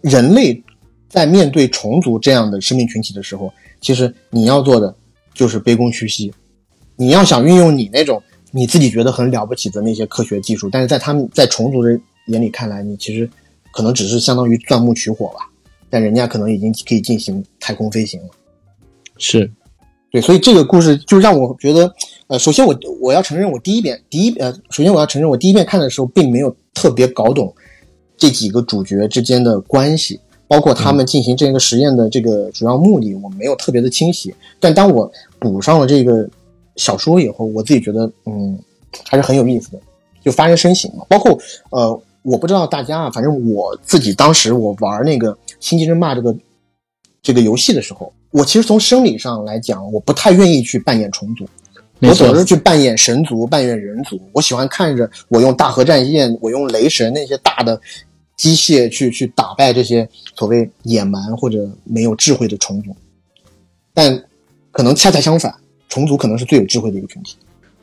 人类在面对虫族这样的生命群体的时候，其实你要做的就是卑躬屈膝。你要想运用你那种你自己觉得很了不起的那些科学技术，但是在他们在虫族的眼里看来，你其实可能只是相当于钻木取火吧。但人家可能已经可以进行太空飞行了。是，对，所以这个故事就让我觉得，呃，首先我我要承认，我第一遍第一呃，首先我要承认，我第一遍看的时候并没有特别搞懂这几个主角之间的关系，包括他们进行这个实验的这个主要目的，我没有特别的清晰。但当我补上了这个。小说以后，我自己觉得，嗯，还是很有意思的，就发人深省嘛。包括，呃，我不知道大家啊，反正我自己当时我玩那个《星际争霸》这个这个游戏的时候，我其实从生理上来讲，我不太愿意去扮演虫族，我总是去扮演神族、扮演人族。我喜欢看着我用大核战舰、我用雷神那些大的机械去去打败这些所谓野蛮或者没有智慧的虫族，但可能恰恰相反，虫族可能是最有智慧的一个群体。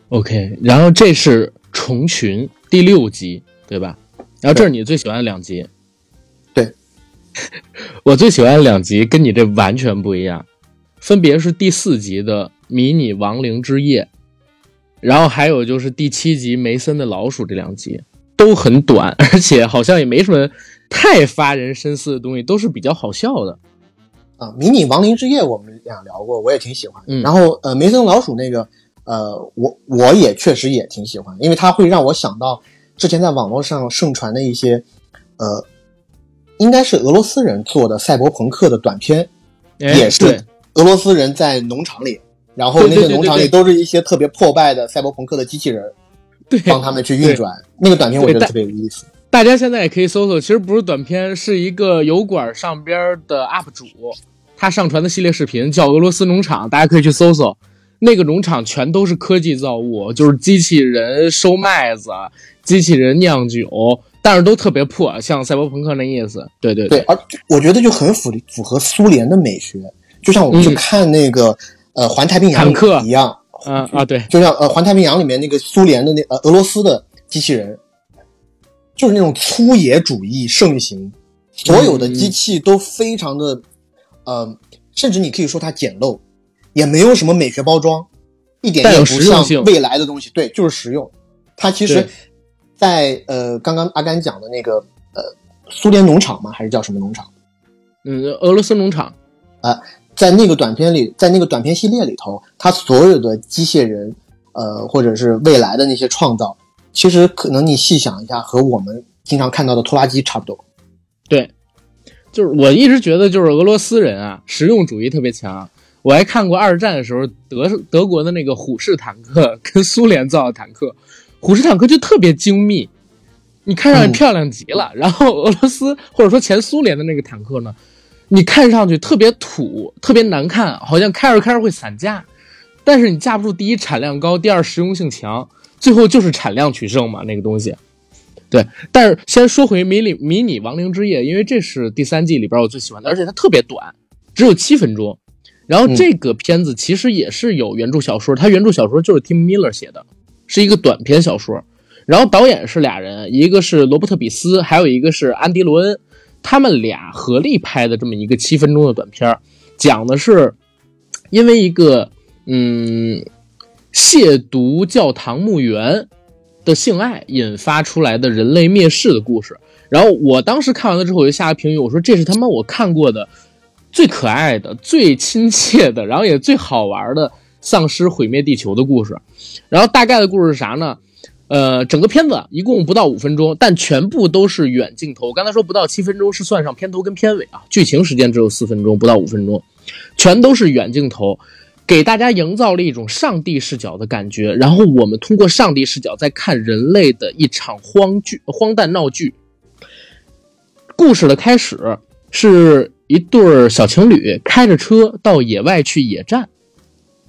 OK，然后这是虫群第六集，对吧？然后这是你最喜欢的两集。对，我最喜欢的两集跟你这完全不一样，分别是第四集的迷你亡灵之夜，然后还有就是第七集梅森的老鼠这两集都很短，而且好像也没什么太发人深思的东西，都是比较好笑的。啊，迷你亡灵之夜我们俩聊过，我也挺喜欢。嗯然后呃，梅森老鼠那个呃，我我也确实也挺喜欢，因为它会让我想到之前在网络上盛传的一些呃，应该是俄罗斯人做的赛博朋克的短片，哎也是对俄罗斯人在农场里，然后那对对对些农场里都是一些特别破败的赛博朋克的机器人，对，帮他们去运转。那个短片我觉得特别有意思。大家现在也可以搜搜，其实不是短片，是一个油管上边的 UP 主，他上传的系列视频叫《俄罗斯农场》，大家可以去搜搜。那个农场全都是科技造物，就是机器人收麦子、机器人酿酒，但是都特别破，像赛博朋克那意思。对对对，而我觉得就很符符合苏联的美学，就像我们去嗯看那个、呃《环太平洋坦克》一样，啊啊对，就像呃《环太平洋》里面那个苏联的那呃俄罗斯的机器人，就是那种粗野主义盛行，所有的机器都非常的呃，甚至你可以说它简陋，也没有什么美学包装，一点也不像未来的东西。对，就是实用。它其实对在，呃刚刚阿甘讲的那个呃苏联农场吗？还是叫什么农场？嗯，俄罗斯农场，啊在那个短片里，在那个短片系列里头，他所有的机械人，呃，或者是未来的那些创造，其实可能你细想一下，和我们经常看到的拖拉机差不多。对，就是我一直觉得就是俄罗斯人啊，实用主义特别强。我还看过二战的时候德德国的那个虎式坦克跟苏联造的坦克，虎式坦克就特别精密，你看上去嗯漂亮极了。然后俄罗斯或者说前苏联的那个坦克呢，你看上去特别土，特别难看，好像开着开着会散架。但是你架不住第一产量高，第二实用性强，最后就是产量取胜嘛，那个东西。对，但是先说回迷你迷你亡灵之夜，因为这是第三季里边我最喜欢的，而且它特别短，只有七分钟。然后这个片子其实也是有原著小说，它原著小说就是 Tim Miller 写的，是一个短篇小说。然后导演是俩人，一个是罗伯特·比斯，还有一个是安迪·罗恩，他们俩合力拍的这么一个七分钟的短片，讲的是因为一个嗯亵渎教堂墓园的性爱引发出来的人类灭世的故事。然后我当时看完了之后，我就下个评语，我说这是他妈我看过的最可爱的、最亲切的，然后也最好玩的丧尸毁灭地球的故事。然后大概的故事是啥呢？呃，整个片子一共不到五分钟，但全部都是远镜头。我刚才说不到七分钟是算上片头跟片尾啊，剧情时间只有四分钟，不到五分钟，全都是远镜头，给大家营造了一种上帝视角的感觉。然后我们通过上帝视角在看人类的一场荒剧、荒诞闹剧。故事的开始是一对儿小情侣开着车到野外去野战。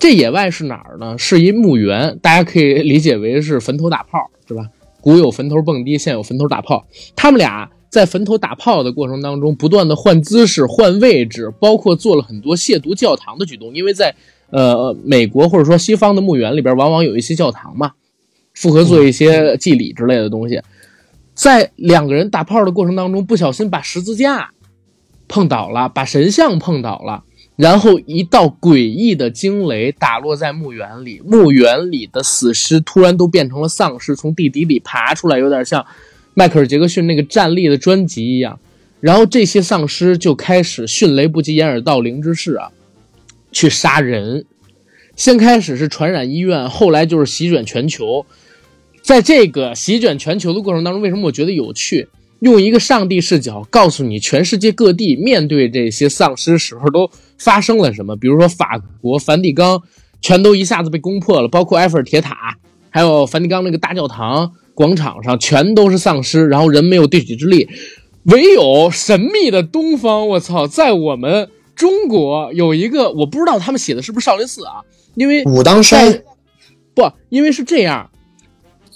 这野外是哪儿呢？是一墓园，大家可以理解为是坟头打炮，是吧？古有坟头蹦迪，现有坟头打炮。他们俩在坟头打炮的过程当中，不断的换姿势、换位置，包括做了很多亵渎教堂的举动。因为在呃美国或者说西方的墓园里边，往往有一些教堂嘛，复合做一些祭礼之类的东西。在两个人打炮的过程当中，不小心把十字架碰倒了，把神像碰倒了。然后一道诡异的惊雷打落在墓园里，墓园里的死尸突然都变成了丧尸，从地底里爬出来，有点像迈克尔·杰克逊那个站立的专辑一样。然后这些丧尸就开始迅雷不及掩耳盗铃之势啊，去杀人。先开始是传染医院，后来就是席卷全球。在这个席卷全球的过程当中，为什么我觉得有趣？用一个上帝视角告诉你，全世界各地面对这些丧尸时候都发生了什么。比如说法国梵蒂冈，全都一下子被攻破了，包括埃菲尔铁塔，还有梵蒂冈那个大教堂广场上，全都是丧尸，然后人没有对举之力。唯有神秘的东方，我操，在我们中国有一个，我不知道他们写的是不是少林寺啊？因为武当山不，因为是这样，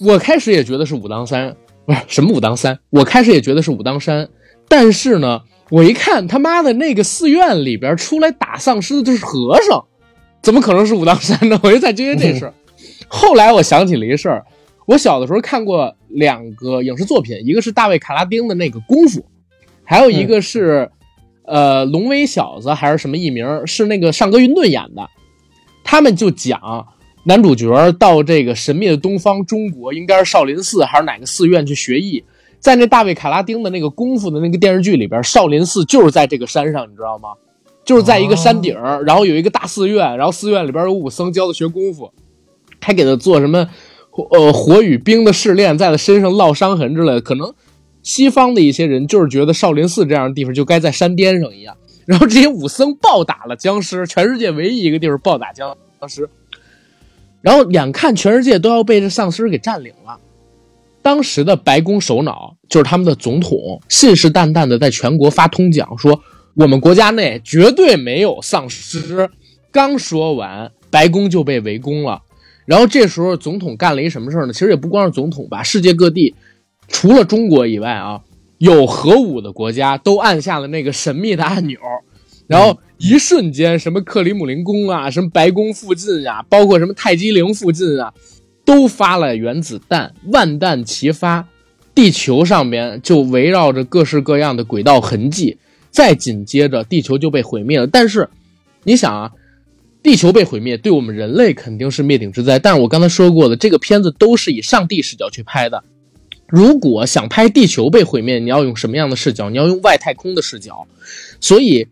我开始也觉得是武当山，不 是什么武当山，我开始也觉得是武当山，但是呢，我一看他妈的那个寺院里边出来打丧尸的就是和尚，怎么可能是武当山呢？我就在纠结这事儿。后来我想起了一事儿，我小的时候看过两个影视作品，一个是大卫卡拉丁的那个功夫，还有一个是。呃，龙威小子还是什么艺名？是那个上格云顿演的。他们就讲男主角到这个神秘的东方中国，应该是少林寺还是哪个寺院去学艺。在那大卫卡拉丁的那个功夫的那个电视剧里边，少林寺就是在这个山上，你知道吗？就是在一个山顶，然后有一个大寺院，然后寺院里边有武僧教他学功夫，还给他做什么呃火与冰的试炼，在他身上烙伤痕之类的，可能。西方的一些人就是觉得少林寺这样的地方就该在山巅上一样，然后这些武僧暴打了僵尸，全世界唯一一个地方暴打僵尸，然后眼看全世界都要被这丧尸给占领了，当时的白宫首脑就是他们的总统，信誓旦旦的在全国发通讲说我们国家内绝对没有丧尸。刚说完，白宫就被围攻了。然后这时候总统干了一什么事呢？其实也不光是总统吧，世界各地。除了中国以外啊，有核武的国家都按下了那个神秘的按钮，然后一瞬间，什么克里姆林宫啊，什么白宫附近啊，包括什么泰姬陵附近啊，都发了原子弹，万弹齐发，地球上面就围绕着各式各样的轨道痕迹，再紧接着地球就被毁灭了。但是，你想啊，地球被毁灭对我们人类肯定是灭顶之灾，但是我刚才说过的，这个片子都是以上帝视角去拍的。如果想拍地球被毁灭，你要用什么样的视角？你要用外太空的视角。所以，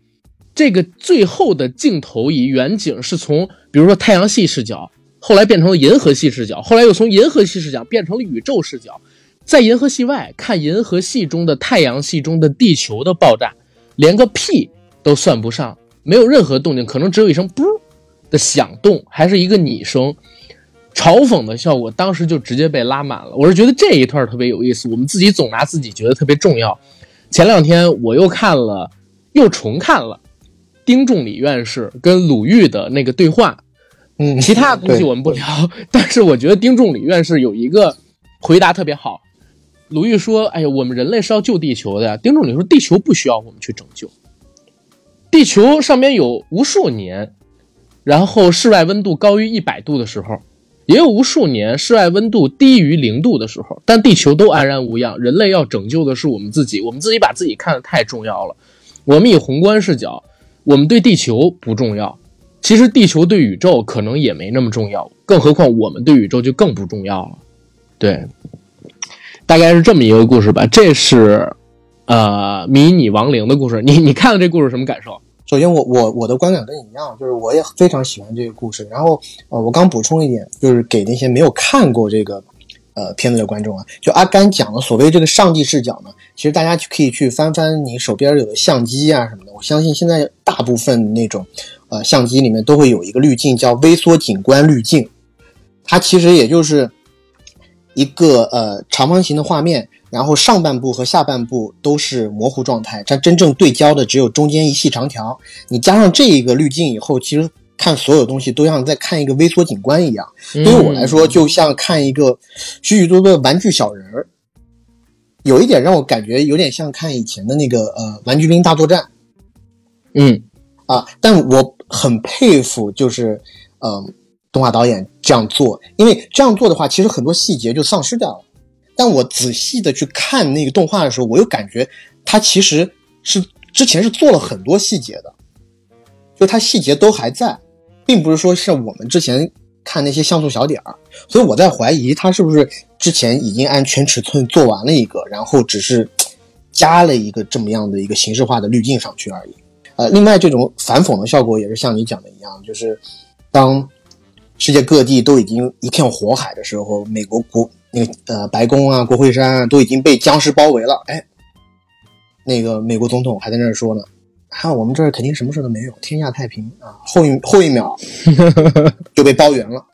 这个最后的镜头以远景是从，比如说太阳系视角，后来变成了银河系视角，后来又从银河系视角变成了宇宙视角。在银河系外看银河系中的太阳系中的地球的爆炸，连个屁都算不上，没有任何动静，可能只有一声“噗”的响动，还是一个拟声。嘲讽的效果，当时就直接被拉满了。我是觉得这一段特别有意思，我们自己总拿自己觉得特别重要。前两天我又看了，又重看了丁仲礼院士跟鲁豫的那个对话。嗯，其他的东西我们不聊，但是我觉得丁仲礼院士有一个回答特别好。鲁豫说：“哎呀，我们人类是要救地球的。”丁仲礼说：“地球不需要我们去拯救，地球上面有无数年，然后室外温度高于一百度的时候。”也有无数年室外温度低于零度的时候，但地球都安然无恙。人类要拯救的是我们自己，我们自己把自己看得太重要了。我们以宏观视角，我们对地球不重要，其实地球对宇宙可能也没那么重要，更何况我们对宇宙就更不重要了。对，大概是这么一个故事吧。这是呃迷你亡灵的故事。你你看了这故事什么感受？首先，我我我的观感跟你一样，就是我也非常喜欢这个故事。然后，呃，我刚补充一点，就是给那些没有看过这个呃片子的观众啊，就阿甘讲的所谓这个上帝视角呢，其实大家可以去翻翻你手边有的相机啊什么的。我相信现在大部分那种呃相机里面都会有一个滤镜叫微缩景观滤镜，它其实也就是一个呃长方形的画面。然后上半部和下半部都是模糊状态，它真正对焦的只有中间一细长条。你加上这一个滤镜以后，其实看所有东西都像在看一个微缩景观一样。对于我来说，就像看一个许许多多的玩具小人儿，有一点让我感觉有点像看以前的那个呃《玩具兵大作战》。嗯，啊，但我很佩服，就是嗯动画导演这样做，因为这样做的话，其实很多细节就丧失掉了。但我仔细的去看那个动画的时候，我又感觉它其实是之前是做了很多细节的，就它细节都还在，并不是说像我们之前看那些像素小点儿。所以我在怀疑它是不是之前已经按全尺寸做完了一个，然后只是加了一个这么样的一个形式化的滤镜上去而已。呃，另外这种反讽的效果也是像你讲的一样，就是当世界各地都已经一片火海的时候，美国国。那个呃，白宫啊，国会山啊，都已经被僵尸包围了。哎，那个美国总统还在那儿说呢，看我们这儿肯定什么事都没有，天下太平啊。后一后一秒 就被包圆了。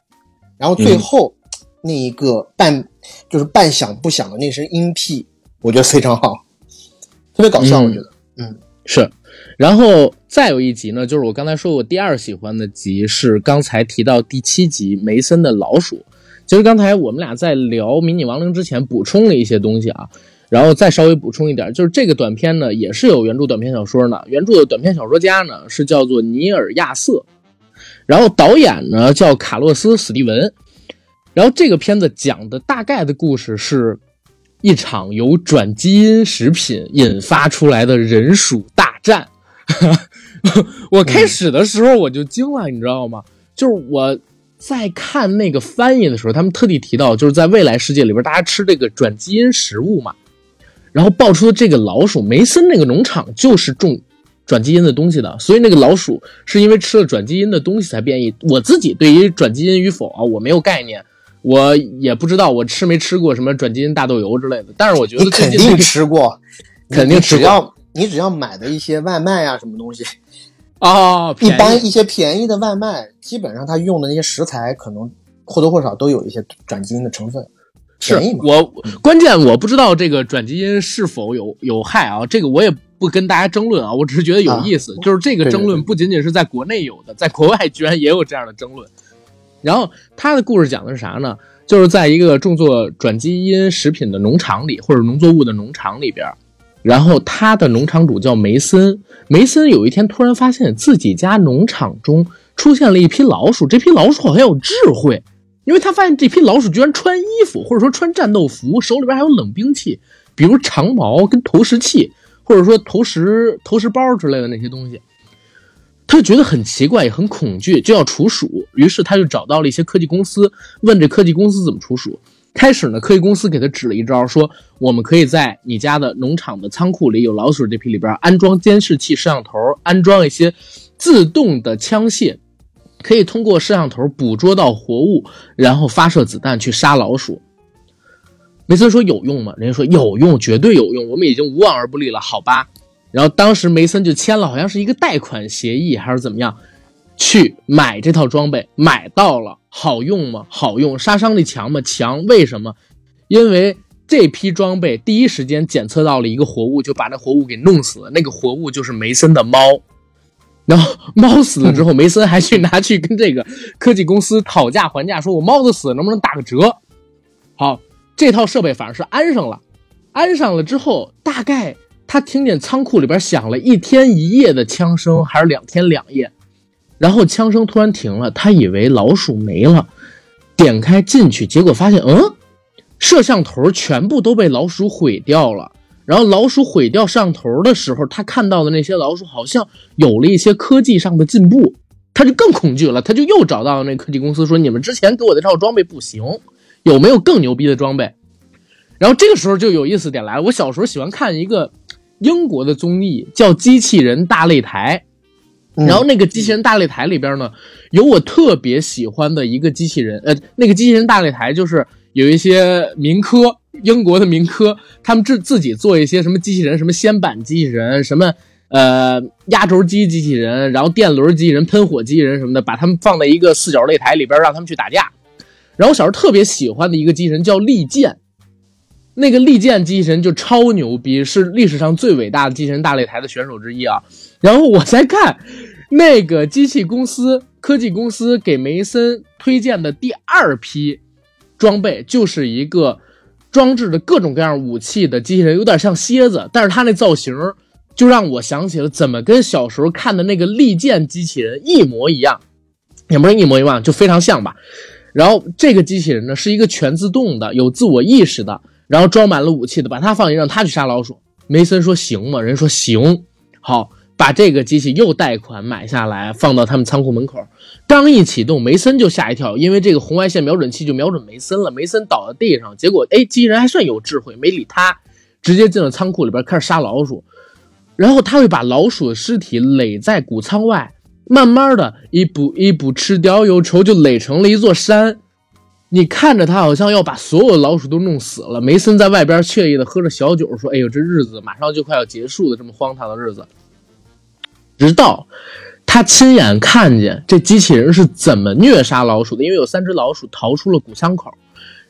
然后最后那一个半就是半响不响的那声音屁，我觉得非常好，特别搞笑。我觉得，嗯，是。然后再有一集呢，就是我刚才说我第二喜欢的集是刚才提到第七集梅森的老鼠。其实刚才我们俩在聊《迷你亡灵》之前补充了一些东西啊，然后再稍微补充一点，就是这个短片呢也是有原著短篇小说呢，原著的短篇小说家呢是叫做尼尔亚瑟，然后导演呢叫卡洛斯史蒂文，然后这个片子讲的大概的故事是一场由转基因食品引发出来的人鼠大战。我开始的时候我就惊了，你知道吗？就是我在看那个翻译的时候，他们特地提到，就是在未来世界里边，大家吃这个转基因食物嘛，然后爆出的这个老鼠，梅森那个农场就是种转基因的东西的，所以那个老鼠是因为吃了转基因的东西才变异。我自己对于转基因与否啊，我没有概念，我也不知道我吃没吃过什么转基因大豆油之类的，但是我觉得你肯定吃过，肯定吃过只要你只要买的一些外卖啊什么东西。哦，一般一些便宜的外卖，基本上它用的那些食材，可能或多或少都有一些转基因的成分。是？我关键我不知道这个转基因是否有有害啊，这个我也不跟大家争论啊，我只是觉得有意思。啊就是这个争论不仅仅是在国内有的，在国外居然也有这样的争论。然后他的故事讲的是啥呢？就是在一个种作转基因食品的农场里，或者农作物的农场里边，然后他的农场主叫梅森。梅森有一天突然发现自己家农场中出现了一批老鼠，这批老鼠好像有智慧，因为他发现这批老鼠居然穿衣服，或者说穿战斗服，手里边还有冷兵器，比如长矛跟投石器，或者说投石投石包之类的那些东西。他就觉得很奇怪，也很恐惧，就要除鼠。于是他就找到了一些科技公司，问这科技公司怎么除鼠。开始呢，科技公司给他指了一招，说我们可以在你家的农场的仓库里有老鼠这批里边安装监视器摄像头，安装一些自动的枪械，可以通过摄像头捕捉到活物，然后发射子弹去杀老鼠。梅森说有用吗？人家说有用，绝对有用，我们已经无往而不利了，好吧？然后当时梅森就签了，好像是一个贷款协议还是怎么样，去买这套装备，买到了，好用吗？好用，杀伤力强吗？强。为什么？因为这批装备第一时间检测到了一个活物，就把那活物给弄死了。那个活物就是梅森的猫。然后猫死了之后，梅森还去拿去跟这个科技公司讨价还价，说我猫的死能不能打个折？好，这套设备反正是安上了，安上了之后，大概他听见仓库里边响了一天一夜的枪声，还是两天两夜，然后枪声突然停了，他以为老鼠没了，点开进去，结果发现，嗯，摄像头全部都被老鼠毁掉了。然后老鼠毁掉摄像头的时候，他看到的那些老鼠好像有了一些科技上的进步，他就更恐惧了，他就又找到了那科技公司说：“你们之前给我的这套装备不行，有没有更牛逼的装备？”然后这个时候就有意思点来了。我小时候喜欢看一个英国的综艺，叫《机器人大擂台》。嗯然后那个机器人大擂台里边呢，有我特别喜欢的一个机器人，呃，那个机器人大擂台就是有一些民科，英国的民科，他们自自己做一些什么机器人，什么掀板机器人，什么呃压轴机机器人，然后电轮机器人、喷火机器人什么的，把他们放在一个四角擂台里边，让他们去打架。然后我小时候特别喜欢的一个机器人叫利剑，那个利剑机器人就超牛逼，是历史上最伟大的机器人大擂台的选手之一啊。然后我在看那个机器公司、科技公司给梅森推荐的第二批装备，就是一个装置着各种各样武器的机器人，有点像蝎子，但是它那造型就让我想起了怎么跟小时候看的那个利剑机器人一模一样，也不是一模一样，就非常像吧。然后这个机器人呢是一个全自动的、有自我意识的，然后装满了武器的，把它放进让它去杀老鼠。梅森说行吗？人说行，好。把这个机器又贷款买下来，放到他们仓库门口。刚一启动，梅森就吓一跳，因为这个红外线瞄准器就瞄准梅森了。梅森倒在地上，结果哎，机器人还算有智慧，没理他，直接进了仓库里边开始杀老鼠。然后他会把老鼠的尸体垒在谷仓外，慢慢的一步一步吃掉忧愁，就垒成了一座山。你看着他好像要把所有的老鼠都弄死了。梅森在外边惬意的喝着小酒，说：“哎呦，这日子马上就快要结束了，这么荒唐的日子。”直到他亲眼看见这机器人是怎么虐杀老鼠的，因为有三只老鼠逃出了谷仓口，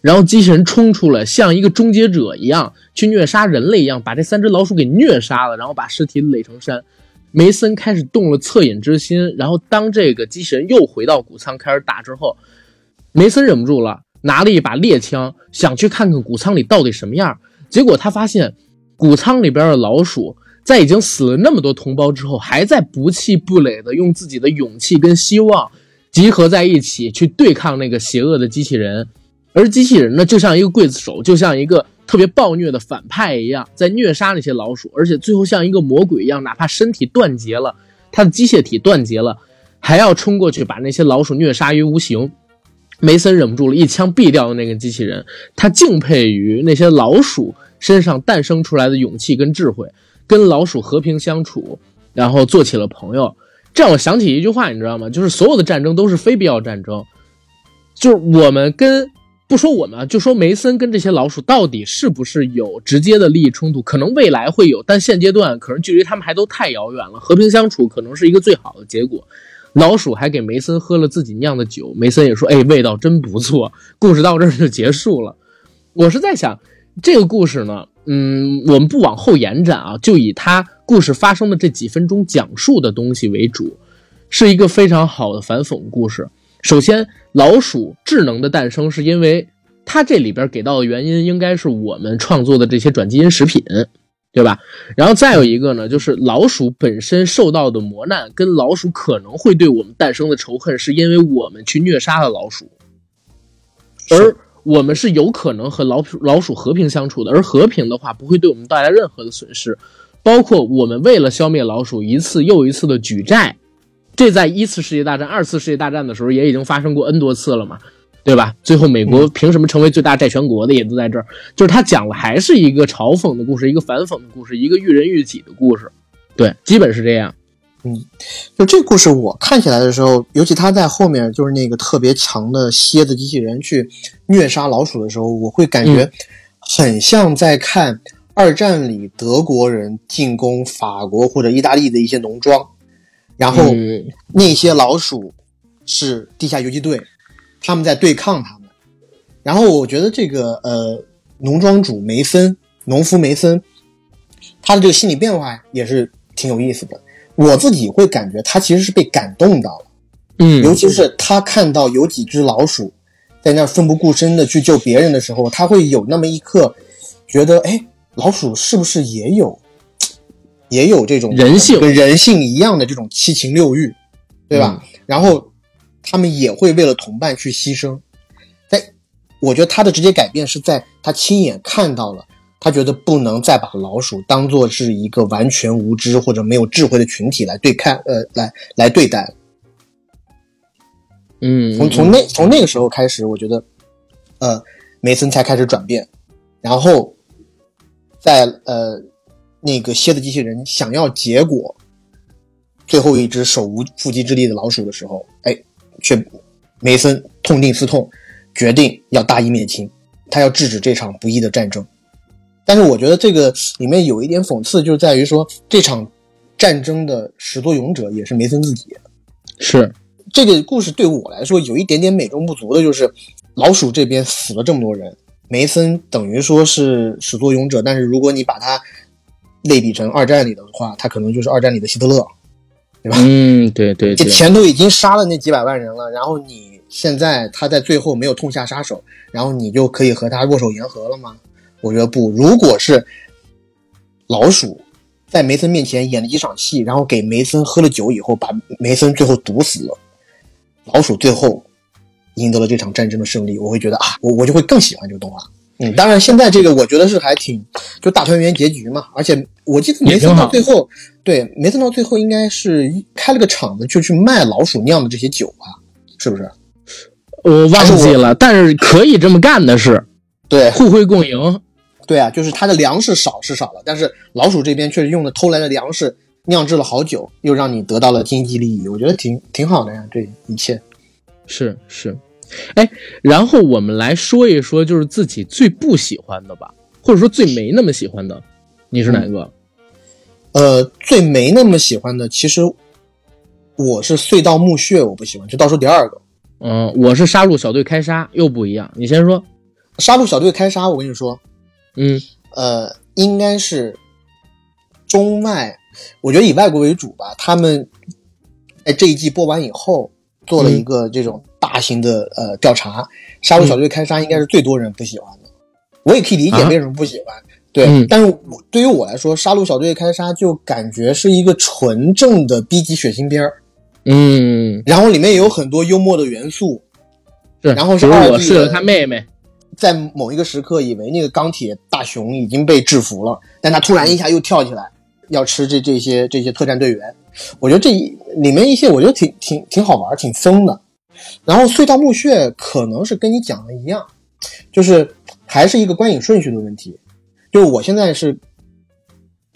然后机器人冲出来，像一个终结者一样去虐杀人类一样，把这三只老鼠给虐杀了，然后把尸体垒成山。梅森开始动了恻隐之心，然后当这个机器人又回到谷仓开始打之后，梅森忍不住了，拿了一把猎枪，想去看看谷仓里到底什么样。结果他发现，谷仓里边的老鼠在已经死了那么多同胞之后，还在不气不馁的用自己的勇气跟希望集合在一起去对抗那个邪恶的机器人。而机器人呢，就像一个刽子手，就像一个特别暴虐的反派一样，在虐杀那些老鼠，而且最后像一个魔鬼一样，哪怕身体断节了，他的机械体断节了，还要冲过去把那些老鼠虐杀于无形。梅森忍不住了，一枪毙掉了那个机器人。他敬佩于那些老鼠身上诞生出来的勇气跟智慧，跟老鼠和平相处，然后做起了朋友。这让我想起一句话，你知道吗？就是所有的战争都是非必要战争，就是我们跟。不说我们，就说梅森跟这些老鼠到底是不是有直接的利益冲突？可能未来会有，但现阶段可能距离他们还都太遥远了。和平相处可能是一个最好的结果。老鼠还给梅森喝了自己酿的酒，梅森也说：“哎，味道真不错。”故事到这儿就结束了。我是在想，这个故事呢，嗯，我们不往后延展啊，就以它故事发生的这几分钟讲述的东西为主，是一个非常好的反讽故事。首先，老鼠智能的诞生是因为它这里边给到的原因应该是我们创作的这些转基因食品，对吧？然后再有一个呢，就是老鼠本身受到的磨难，跟老鼠可能会对我们诞生的仇恨，是因为我们去虐杀了老鼠，而我们是有可能和老鼠老鼠和平相处的，而和平的话不会对我们带来任何的损失，包括我们为了消灭老鼠一次又一次的举债。这在一次世界大战、二次世界大战的时候也已经发生过 N 多次了嘛，对吧？最后美国凭什么成为最大债权国的也都在这儿，就是他讲了还是一个嘲讽的故事，一个反讽的故事，一个育人育己的故事，对，基本是这样。嗯，就这故事我看起来的时候，尤其他在后面就是那个特别强的蝎子机器人去虐杀老鼠的时候，我会感觉很像在看二战里德国人进攻法国或者意大利的一些农庄。然后那些老鼠是地下游击队，他们在对抗他们。然后我觉得这个呃，农庄主梅森，农夫梅森，他的这个心理变化也是挺有意思的。我自己会感觉他其实是被感动到了，嗯，尤其是他看到有几只老鼠在那奋不顾身的去救别人的时候，他会有那么一刻觉得，哎，老鼠是不是也有？也有这种人性跟人性一样的这种七情六欲，对吧？然后他们也会为了同伴去牺牲。在我觉得他的直接改变是在他亲眼看到了，他觉得不能再把老鼠当做是一个完全无知或者没有智慧的群体来对看，呃，来来对待。嗯，从从那从那个时候开始，我觉得，呃，梅森才开始转变，然后在呃。那个蝎子机器人想要结果，最后一只手无缚鸡之力的老鼠的时候，哎，却梅森痛定思痛，决定要大义灭亲，他要制止这场不义的战争。但是我觉得这个里面有一点讽刺，就在于说这场战争的始作俑者也是梅森自己。是这个故事对我来说有一点点美中不足的，就是老鼠这边死了这么多人，梅森等于说是始作俑者，但是如果你把他。类比成二战里的话，他可能就是二战里的希特勒，对吧？嗯，对对，这前头已经杀了那几百万人了，然后你现在他在最后没有痛下杀手，然后你就可以和他握手言和了吗？我觉得不。如果是老鼠在梅森面前演了一场戏，然后给梅森喝了酒以后，把梅森最后毒死了，老鼠最后赢得了这场战争的胜利，我会觉得啊，我我就会更喜欢这个动画。嗯，当然，现在这个我觉得是还挺就大团圆结局嘛，而且我记得梅森到最后，对梅森到最后应该是开了个厂子，就去卖老鼠酿的这些酒吧，是不是？我忘记了，但是可以这么干的是，对，互惠共赢。对啊，就是他的粮食少是少了，但是老鼠这边确实用的偷来的粮食酿制了好酒，又让你得到了经济利益，我觉得挺挺好的呀，这一切是是。哎，然后我们来说一说，就是自己最不喜欢的吧，或者说最没那么喜欢的，你是哪个？呃，最没那么喜欢的，其实我是隧道墓穴，我不喜欢，就倒数第二个。嗯，我是杀戮小队开杀，又不一样。你先说，杀戮小队开杀，我跟你说，嗯，呃，应该是中外，我觉得以外国为主吧。他们在这一季播完以后，做了一个这种。大型的呃调查，杀戮小队开杀应该是最多人不喜欢的。我也可以理解为什么不喜欢，对。嗯但是我对于我来说，杀戮小队开杀就感觉是一个纯正的 B 级血腥片儿，嗯，然后里面也有很多幽默的元素。是。然后是二 D 的我睡了他妹妹，在某一个时刻，以为那个钢铁大熊已经被制服了，但他突然一下又跳起来，要吃这这些这些特战队员。我觉得这一里面一些，我觉得挺挺挺好玩，挺疯的。然后隧道墓穴可能是跟你讲的一样，就是还是一个观影顺序的问题。就我现在是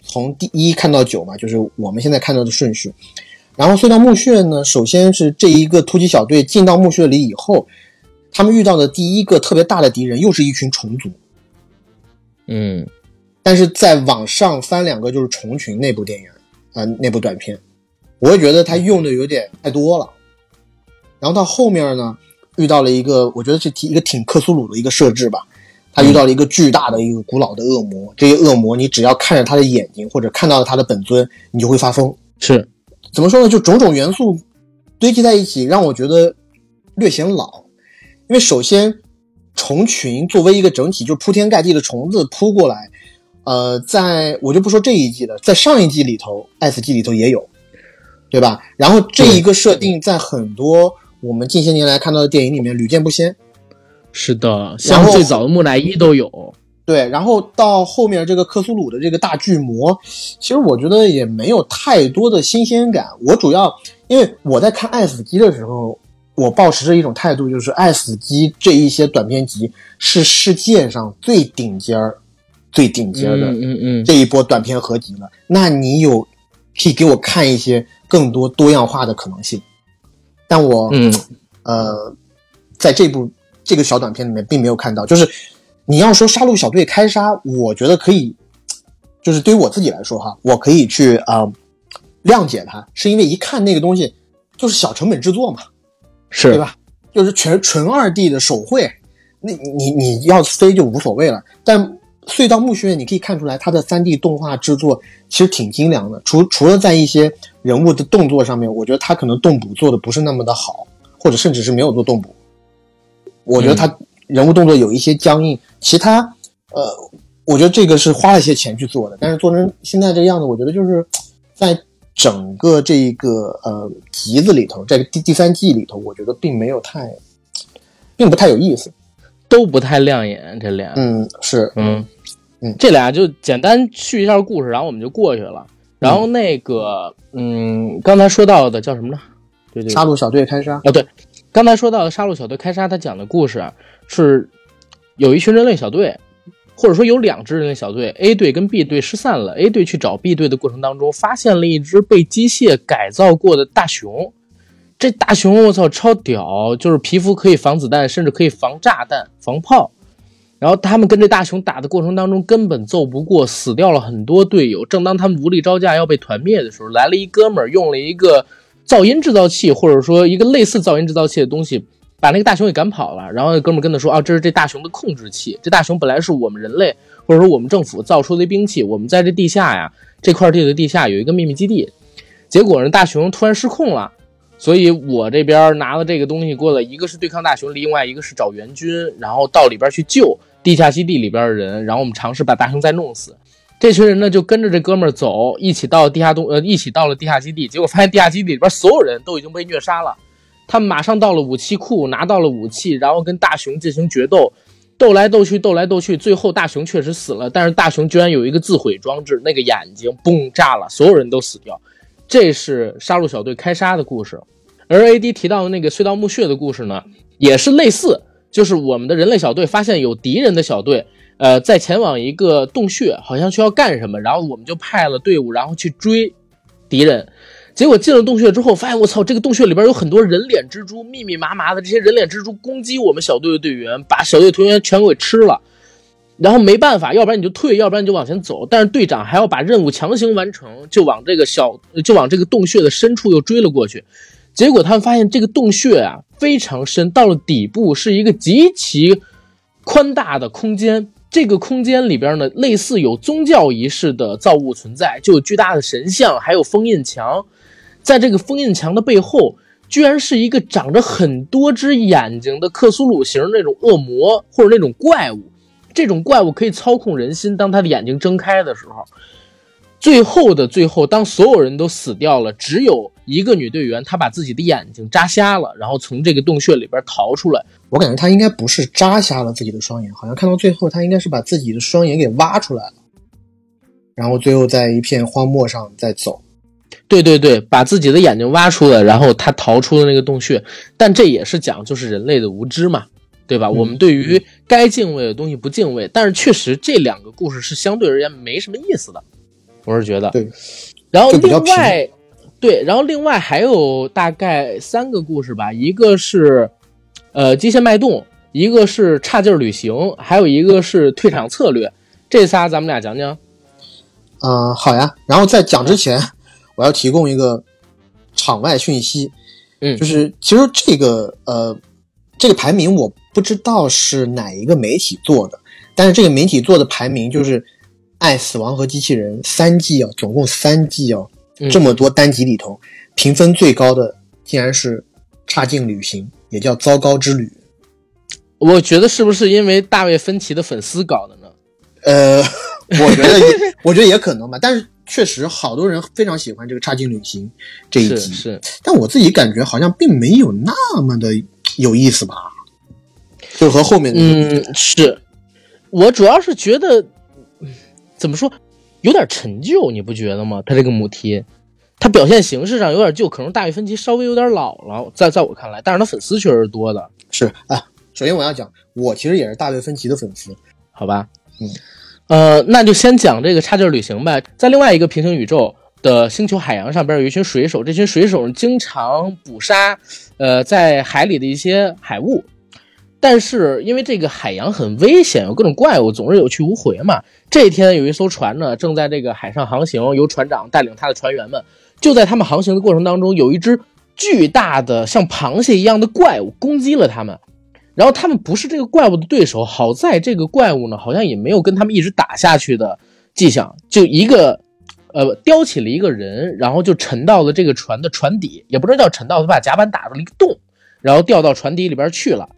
从第一看到九嘛，就是我们现在看到的顺序。然后隧道墓穴呢，首先是这一个突击小队进到墓穴里以后，他们遇到的第一个特别大的敌人又是一群虫族。嗯但是再往上翻两个就是虫群那部电影，啊、那部短片，我会觉得他用的有点太多了。然后到后面呢，遇到了一个我觉得是挺一个挺克苏鲁的一个设置吧，他遇到了一个巨大的一个古老的恶魔，这些恶魔你只要看着他的眼睛或者看到了他的本尊，你就会发疯。是，怎么说呢？就种种元素堆积在一起，让我觉得略显老。因为首先，虫群作为一个整体，就铺天盖地的虫子扑过来，呃，在我就不说这一季了，在上一季里头，《S 季里头也有，对吧？然后这一个设定在很多我们近些年来看到的电影里面屡见不鲜。是的，像最早的木乃伊都有。对，然后到后面这个克苏鲁的这个大巨魔，其实我觉得也没有太多的新鲜感。我主要因为我在看《爱死机》的时候，我保持着一种态度，就是《爱死机》这一些短篇集是世界上最顶尖儿、最顶尖儿的嗯嗯嗯，这一波短片合集了。那你有可以给我看一些更多多样化的可能性，但我嗯呃，在这部这个小短片里面并没有看到。就是你要说杀戮小队开杀，我觉得可以，就是对于我自己来说哈，我可以去啊、呃谅解它，是因为一看那个东西就是小成本制作嘛，是对吧？就是全纯二 D 的手绘，那你你要飞就无所谓了。但隧道墓穴你可以看出来，它的三 D 动画制作其实挺精良的。除除了在一些人物的动作上面，我觉得它可能动捕做的不是那么的好，或者甚至是没有做动捕。我觉得它人物动作有一些僵硬，其他呃，我觉得这个是花了一些钱去做的，但是做成现在这个样子，我觉得就是在整个这一个呃集子里头，这个第第三季里头，我觉得并没有太，并不太有意思。都不太亮眼，这俩。嗯，是，嗯嗯这俩就简单叙一下故事，然后我们就过去了。然后那个，嗯，刚才说到的叫什么呢？对对，杀戮小队开杀。哦，对，刚才说到的杀戮小队开杀，他讲的故事啊，是有一群人类小队，或者说有两支人类小队，A 队跟 B 队失散了。A 队去找 B 队的过程当中，发现了一只被机械改造过的大熊。这大熊我操超屌，就是皮肤可以防子弹，甚至可以防炸弹、防炮。然后他们跟这大熊打的过程当中，根本揍不过，死掉了很多队友。正当他们无力招架要被团灭的时候，来了一哥们儿，用了一个噪音制造器，或者说一个类似噪音制造器的东西，把那个大熊给赶跑了。然后那哥们跟他说：“啊，这是这大熊的控制器。这大熊本来是我们人类或者说我们政府造出的兵器。我们在这地下呀，这块地的地下有一个秘密基地。结果呢，大熊突然失控了。”所以我这边拿了这个东西过来，一个是对抗大熊，另外一个是找援军，然后到里边去救地下基地里边的人，然后我们尝试把大熊再弄死。这群人呢就跟着这哥们儿走，一起到地下东呃，一起到了地下基地，结果发现地下基地里边所有人都已经被虐杀了。他们马上到了武器库，拿到了武器，然后跟大雄进行决斗，斗来斗去，斗来斗去，最后大雄确实死了，但是大雄居然有一个自毁装置，那个眼睛嘣炸了，所有人都死掉。这是杀戮小队开杀的故事，而 AD 提到的那个隧道墓穴的故事呢，也是类似，就是我们的人类小队发现有敌人的小队，呃，在前往一个洞穴，好像需要干什么，然后我们就派了队伍，然后去追敌人。结果进了洞穴之后，发现我操，这个洞穴里边有很多人脸蜘蛛，密密麻麻的这些人脸蜘蛛攻击我们小队的队员，把小队的团员全给吃了。然后没办法，要不然你就退，要不然你就往前走。但是队长还要把任务强行完成，就往这个小，就往这个洞穴的深处又追了过去。结果他们发现这个洞穴啊非常深，到了底部是一个极其宽大的空间。这个空间里边呢，类似有宗教仪式的造物存在，就有巨大的神像，还有封印墙。在这个封印墙的背后，居然是一个长着很多只眼睛的克苏鲁型那种恶魔或者那种怪物。这种怪物可以操控人心，当他的眼睛睁开的时候，最后的最后，当所有人都死掉了，只有一个女队员，她把自己的眼睛扎瞎了，然后从这个洞穴里边逃出来。我感觉他应该不是扎瞎了自己的双眼，好像看到最后，他应该是把自己的双眼给挖出来了，然后最后在一片荒漠上再走。对对对，把自己的眼睛挖出来，然后他逃出了那个洞穴。但这也是讲就是人类的无知嘛，对吧？我们对于该敬畏的东西不敬畏，但是确实这两个故事是相对而言没什么意思的，我是觉得。对，然后另外，对，然后另外还有大概三个故事吧，一个是呃机械脉动，一个是差劲儿旅行，还有一个是退场策略。这仨咱们俩讲讲。嗯、好呀。然后在讲之前，我要提供一个场外讯息，嗯就是其实这个呃这个排名我不知道是哪一个媒体做的，但是这个媒体做的排名就是《爱死亡和机器人》三季啊，总共三季啊，嗯这么多单集里头，评分最高的竟然是《差劲旅行》，也叫《糟糕之旅》。我觉得是不是因为大卫芬奇的粉丝搞的呢？呃，我觉得也，我觉得也可能吧。但是确实，好多人非常喜欢这个《差劲旅行》这一集，是是，但我自己感觉好像并没有那么的有意思吧，就和后面的嗯，是我主要是觉得嗯怎么说，有点陈旧，你不觉得吗？他这个母题，他表现形式上有点旧，可能大卫芬奇稍微有点老了，在在我看来，但是他粉丝确实是多的，是啊。首先我要讲，我其实也是大卫芬奇的粉丝。好吧？嗯，呃，那就先讲这个差劲旅行呗。在另外一个平行宇宙的星球海洋上边有一群水手，这群水手经常捕杀，呃，在海里的一些海物。但是因为这个海洋很危险，有各种怪物，总是有去无回嘛。这一天有一艘船呢，正在这个海上航行，由船长带领他的船员们。就在他们航行的过程当中，有一只巨大的像螃蟹一样的怪物攻击了他们。然后他们不是这个怪物的对手，好在这个怪物呢，好像也没有跟他们一直打下去的迹象，就一个，呃，叼起了一个人，然后就沉到了这个船的船底，也不知道叫沉到，他把甲板打了一个洞，然后掉到船底里边去了。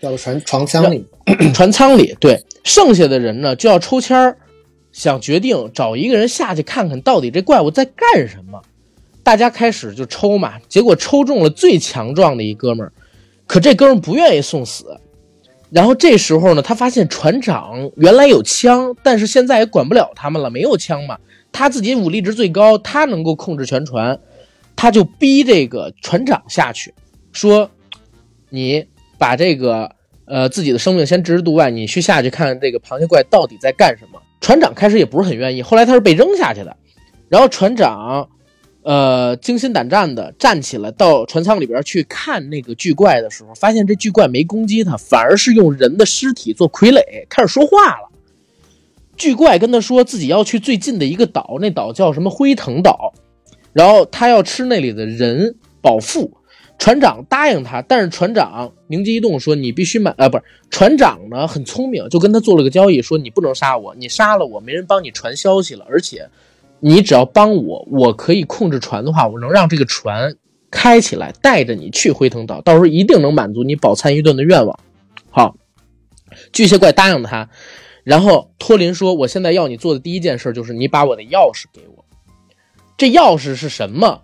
掉到船船舱里，船舱里，对，剩下的人呢就要抽签儿，想决定找一个人下去看看到底这怪物在干什么。大家开始就抽嘛，结果抽中了最强壮的一哥们儿，可这哥们不愿意送死。然后这时候呢，他发现船长原来有枪，但是现在也管不了他们了，没有枪嘛。他自己武力值最高，他能够控制全船，他就逼这个船长下去，说：“你把这个呃自己的生命先置之度外，你去下去看看这个螃蟹怪到底在干什么。”船长开始也不是很愿意，后来他是被扔下去的。然后船长呃惊心胆战的站起来，到船舱里边去看那个巨怪的时候，发现这巨怪没攻击他，反而是用人的尸体做傀儡，开始说话了。巨怪跟他说自己要去最近的一个岛，那岛叫什么辉腾岛，然后他要吃那里的人饱腹。船长答应他，但是船长灵机一动说：“你必须买……呃，不是，船长呢很聪明，就跟他做了个交易，说你不能杀我，你杀了我，没人帮你传消息了，而且你只要帮我，我可以控制船的话，我能让这个船开起来，带着你去灰腾岛，到时候一定能满足你饱餐一顿的愿望。”好，巨蟹怪答应他，然后托林说：“我现在要你做的第一件事就是你把我的钥匙给我。这钥匙是什么？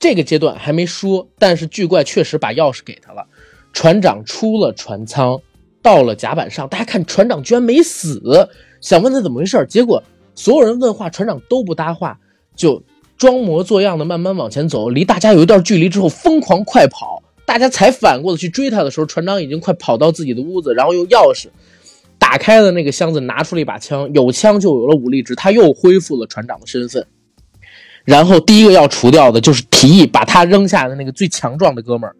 这个阶段还没说，但是巨怪确实把钥匙给他了。船长出了船舱，到了甲板上，大家看船长居然没死，想问他怎么回事，结果所有人问话，船长都不搭话，就装模作样的慢慢往前走，离大家有一段距离之后，疯狂快跑。大家才反过来去追他的时候，船长已经快跑到自己的屋子，然后用钥匙打开了那个箱子，拿出了一把枪，有枪就有了武力值，他又恢复了船长的身份。然后第一个要除掉的就是提议把他扔下的那个最强壮的哥们儿，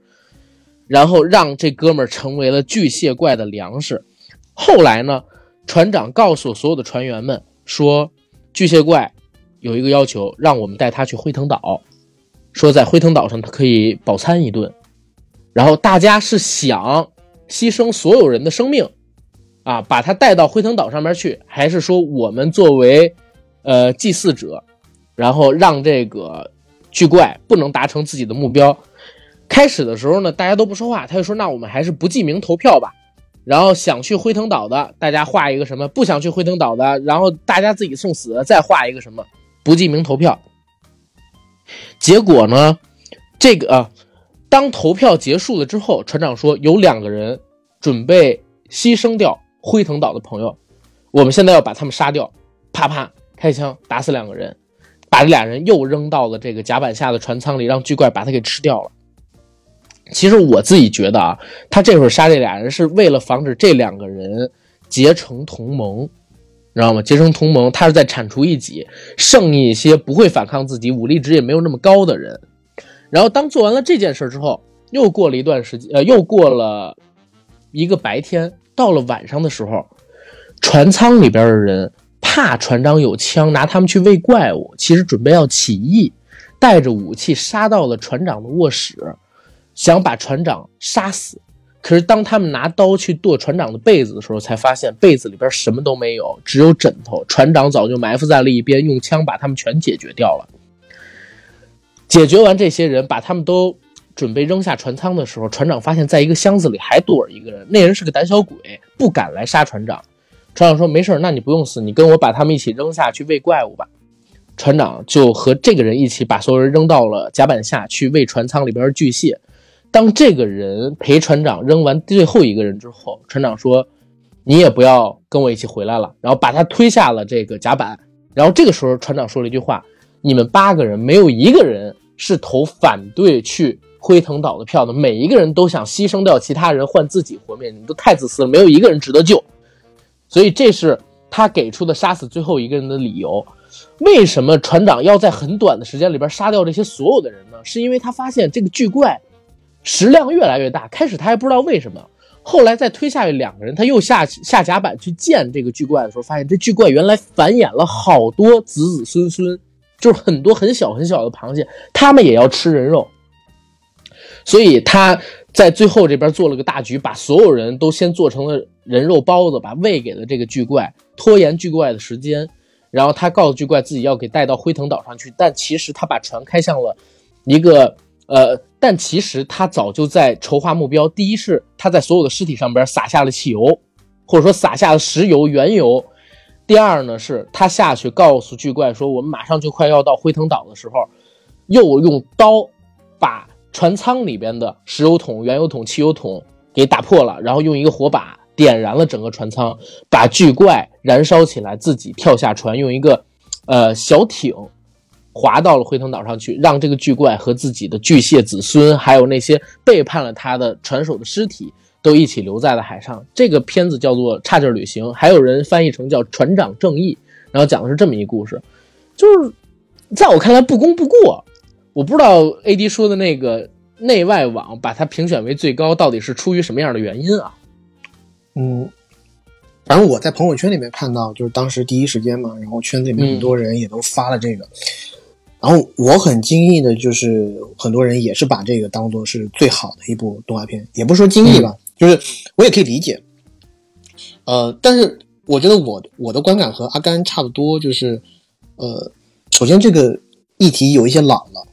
然后让这哥们儿成为了巨蟹怪的粮食。后来呢，船长告诉所有的船员们说，巨蟹怪有一个要求，让我们带他去灰藤岛，说在灰藤岛上他可以饱餐一顿。然后大家是想牺牲所有人的生命啊，把他带到灰藤岛上面去，还是说我们作为呃祭祀者？然后让这个巨怪不能达成自己的目标。开始的时候呢，大家都不说话，他就说：“那我们还是不记名投票吧。”然后想去灰腾岛的，大家画一个什么；不想去灰腾岛的，然后大家自己送死，再画一个什么，不记名投票。结果呢，这个啊，当投票结束了之后，船长说有两个人准备牺牲掉灰腾岛的朋友，我们现在要把他们杀掉。啪啪，开枪打死两个人，把这俩人又扔到了这个甲板下的船舱里，让巨怪把他给吃掉了。其实我自己觉得啊，他这会儿杀这俩人是为了防止这两个人结成同盟，知道吗？结成同盟，他是在铲除异己，剩一些不会反抗自己、武力值也没有那么高的人。然后当做完了这件事之后，又过了一段时间，呃，又过了一个白天，到了晚上的时候，船舱里边的人。怕船长有枪，拿他们去喂怪物。其实准备要起义，带着武器杀到了船长的卧室，想把船长杀死。可是当他们拿刀去剁船长的被子的时候，才发现被子里边什么都没有，只有枕头。船长早就埋伏在了一边，用枪把他们全解决掉了。解决完这些人，把他们都准备扔下船舱的时候，船长发现在一个箱子里还躲着一个人，那人是个胆小鬼，不敢来杀船长。船长说：“没事那你不用死，你跟我把他们一起扔下去喂怪物吧。”船长就和这个人一起把所有人扔到了甲板下去喂船舱里边的巨蟹。当这个人陪船长扔完最后一个人之后，船长说：“你也不要跟我一起回来了。”然后把他推下了这个甲板。然后这个时候，船长说了一句话：“你们八个人没有一个人是投反对去灰腾岛的票的，每一个人都想牺牲掉其他人换自己活命，你们都太自私了，没有一个人值得救。”所以这是他给出的杀死最后一个人的理由。为什么船长要在很短的时间里边杀掉这些所有的人呢？是因为他发现这个巨怪食量越来越大。开始他还不知道为什么，后来再推下去两个人，他又下下甲板去见这个巨怪的时候，发现这巨怪原来繁衍了好多子子孙孙，就是很多很小很小的螃蟹，他们也要吃人肉。所以他。在最后这边做了个大局，把所有人都先做成了人肉包子，把喂给了这个巨怪，拖延巨怪的时间。然后他告诉巨怪自己要给带到灰腾岛上去，但其实他把船开向了一个呃，但其实他早就在筹划目标。第一是他在所有的尸体上边撒下了汽油，或者说撒下了石油、原油。第二呢，是他下去告诉巨怪说，我们马上就快要到灰腾岛的时候，又用刀把。船舱里边的石油桶、原油桶、汽油桶给打破了，然后用一个火把点燃了整个船舱，把巨怪燃烧起来，自己跳下船，用一个呃小艇划到了灰腾岛上去，让这个巨怪和自己的巨蟹子孙，还有那些背叛了他的船手的尸体，都一起留在了海上。这个片子叫做《差劲旅行》，还有人翻译成叫《船长正义》，然后讲的是这么一故事，就是在我看来不功不过。我不知道 A D 说的那个内外网把它评选为最高，到底是出于什么样的原因啊？嗯，反正我在朋友圈里面看到，就是当时第一时间嘛，然后圈子里面很多人也都发了这个，然后我很惊异的就是很多人也是把这个当做是最好的一部动画片，也不是说惊异吧，就是我也可以理解。呃，但是我觉得我我的观感和阿甘差不多，就是呃，首先这个议题有一些老了。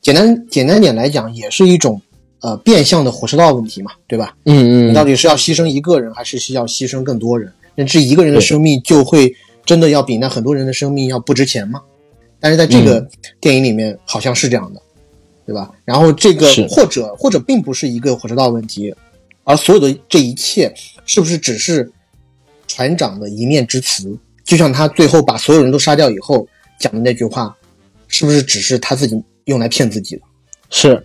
简单简单点来讲，也是一种呃变相的火车道问题嘛，对吧？嗯嗯，你到底是要牺牲一个人，还是需要牺牲更多人？那这一个人的生命就会真的要比那很多人的生命要不值钱吗？但是在这个电影里面好像是这样的，对吧？然后这个或者或者并不是一个火车道问题，而所有的这一切是不是只是船长的一面之词？就像他最后把所有人都杀掉以后讲的那句话，是不是只是他自己？用来骗自己的，是，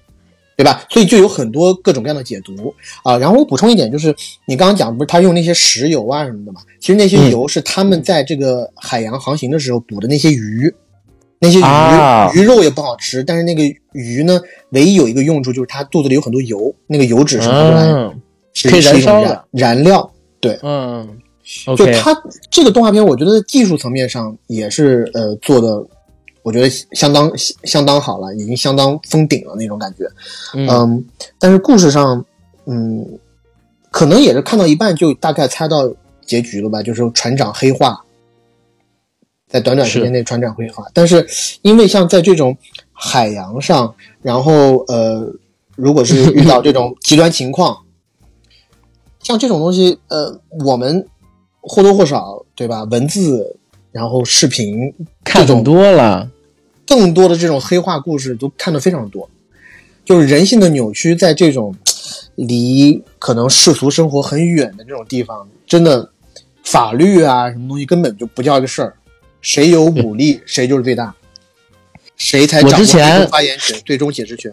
对吧？所以就有很多各种各样的解读啊。然后我补充一点，就是你刚刚讲不是他用那些石油啊什么的嘛？其实那些油是他们在这个海洋航行的时候捕的那些鱼，那些鱼鱼肉也不好吃，但是那个鱼呢，唯一有一个用处就是它肚子里有很多油，那个油脂是用来是可以燃烧的。燃料。对，嗯，就它这个动画片，我觉得技术层面上也是呃做的。我觉得相当相当好了，已经相当封顶了那种感觉，嗯，但是故事上，嗯，可能也是看到一半就大概猜到结局了吧，就是船长黑化，在短短时间内船长黑化，但是因为像在这种海洋上，然后呃如果是遇到这种极端情况，像这种东西，呃，我们或多或少，对吧？文字，然后视频，看很多了，更多的这种黑化故事都看得非常多。就是人性的扭曲，在这种离可能世俗生活很远的这种地方，真的法律啊，什么东西根本就不叫一个事儿。谁有武力，谁就是最大，谁才掌握发言权、最终解释权。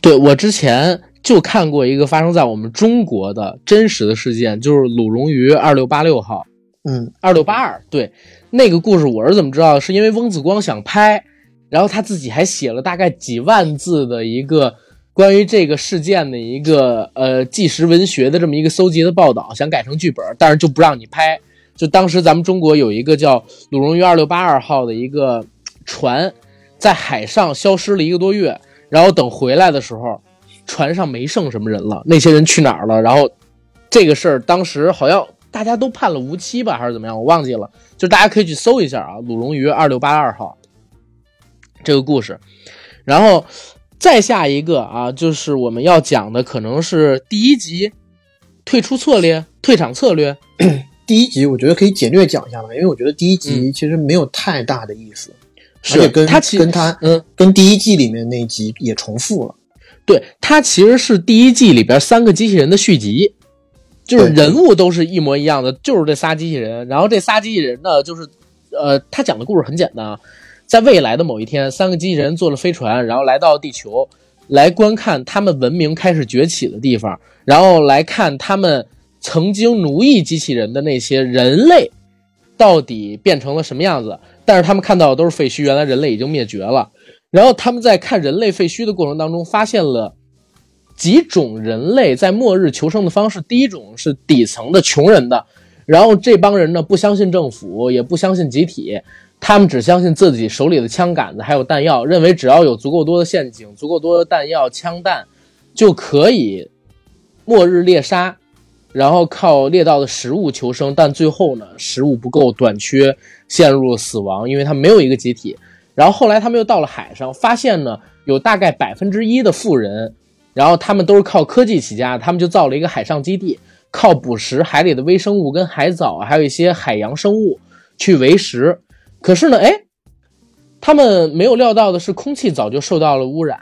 对我之前就看过一个发生在我们中国的真实的事件，就是鲁荣于二六八六号，嗯，二六八二，对那个故事我是怎么知道？是因为翁子光想拍，然后他自己还写了大概几万字的一个关于这个事件的一个呃纪实文学的这么一个搜集的报道，想改成剧本，但是就不让你拍。就当时咱们中国有一个叫鲁荣鱼二六八二号的一个船，在海上消失了一个多月。然后等回来的时候，船上没剩什么人了，那些人去哪儿了？然后这个事儿当时好像大家都判了无期吧，还是怎么样？我忘记了。就大家可以去搜一下啊，鲁荣鱼二六八二号这个故事。然后再下一个啊，就是我们要讲的可能是第一集退出策略、退场策略。第一集我觉得可以简略讲一下吧，因为我觉得第一集其实没有太大的意思。而且跟他跟他嗯，跟第一季里面那集也重复了。对，它其实是第一季里边三个机器人的续集，就是人物都是一模一样的，就是这仨机器人。然后这仨机器人呢，就是呃，他讲的故事很简单啊，在未来的某一天，三个机器人坐了飞船，然后来到地球，来观看他们文明开始崛起的地方，然后来看他们曾经奴役机器人的那些人类到底变成了什么样子。但是他们看到的都是废墟，原来人类已经灭绝了。然后他们在看人类废墟的过程当中，发现了几种人类在末日求生的方式。第一种是底层的穷人的，然后这帮人呢不相信政府，也不相信集体，他们只相信自己手里的枪杆子还有弹药，认为只要有足够多的陷阱、足够多的弹药、枪弹，就可以末日猎杀。然后靠猎到的食物求生，但最后呢，食物不够，短缺，陷入了死亡，因为他没有一个集体。然后后来他们又到了海上，发现呢，有大概百分之一的富人，然后他们都是靠科技起家，他们就造了一个海上基地，靠捕食海里的微生物跟海藻，还有一些海洋生物去为食。可是呢，哎，他们没有料到的是，空气早就受到了污染，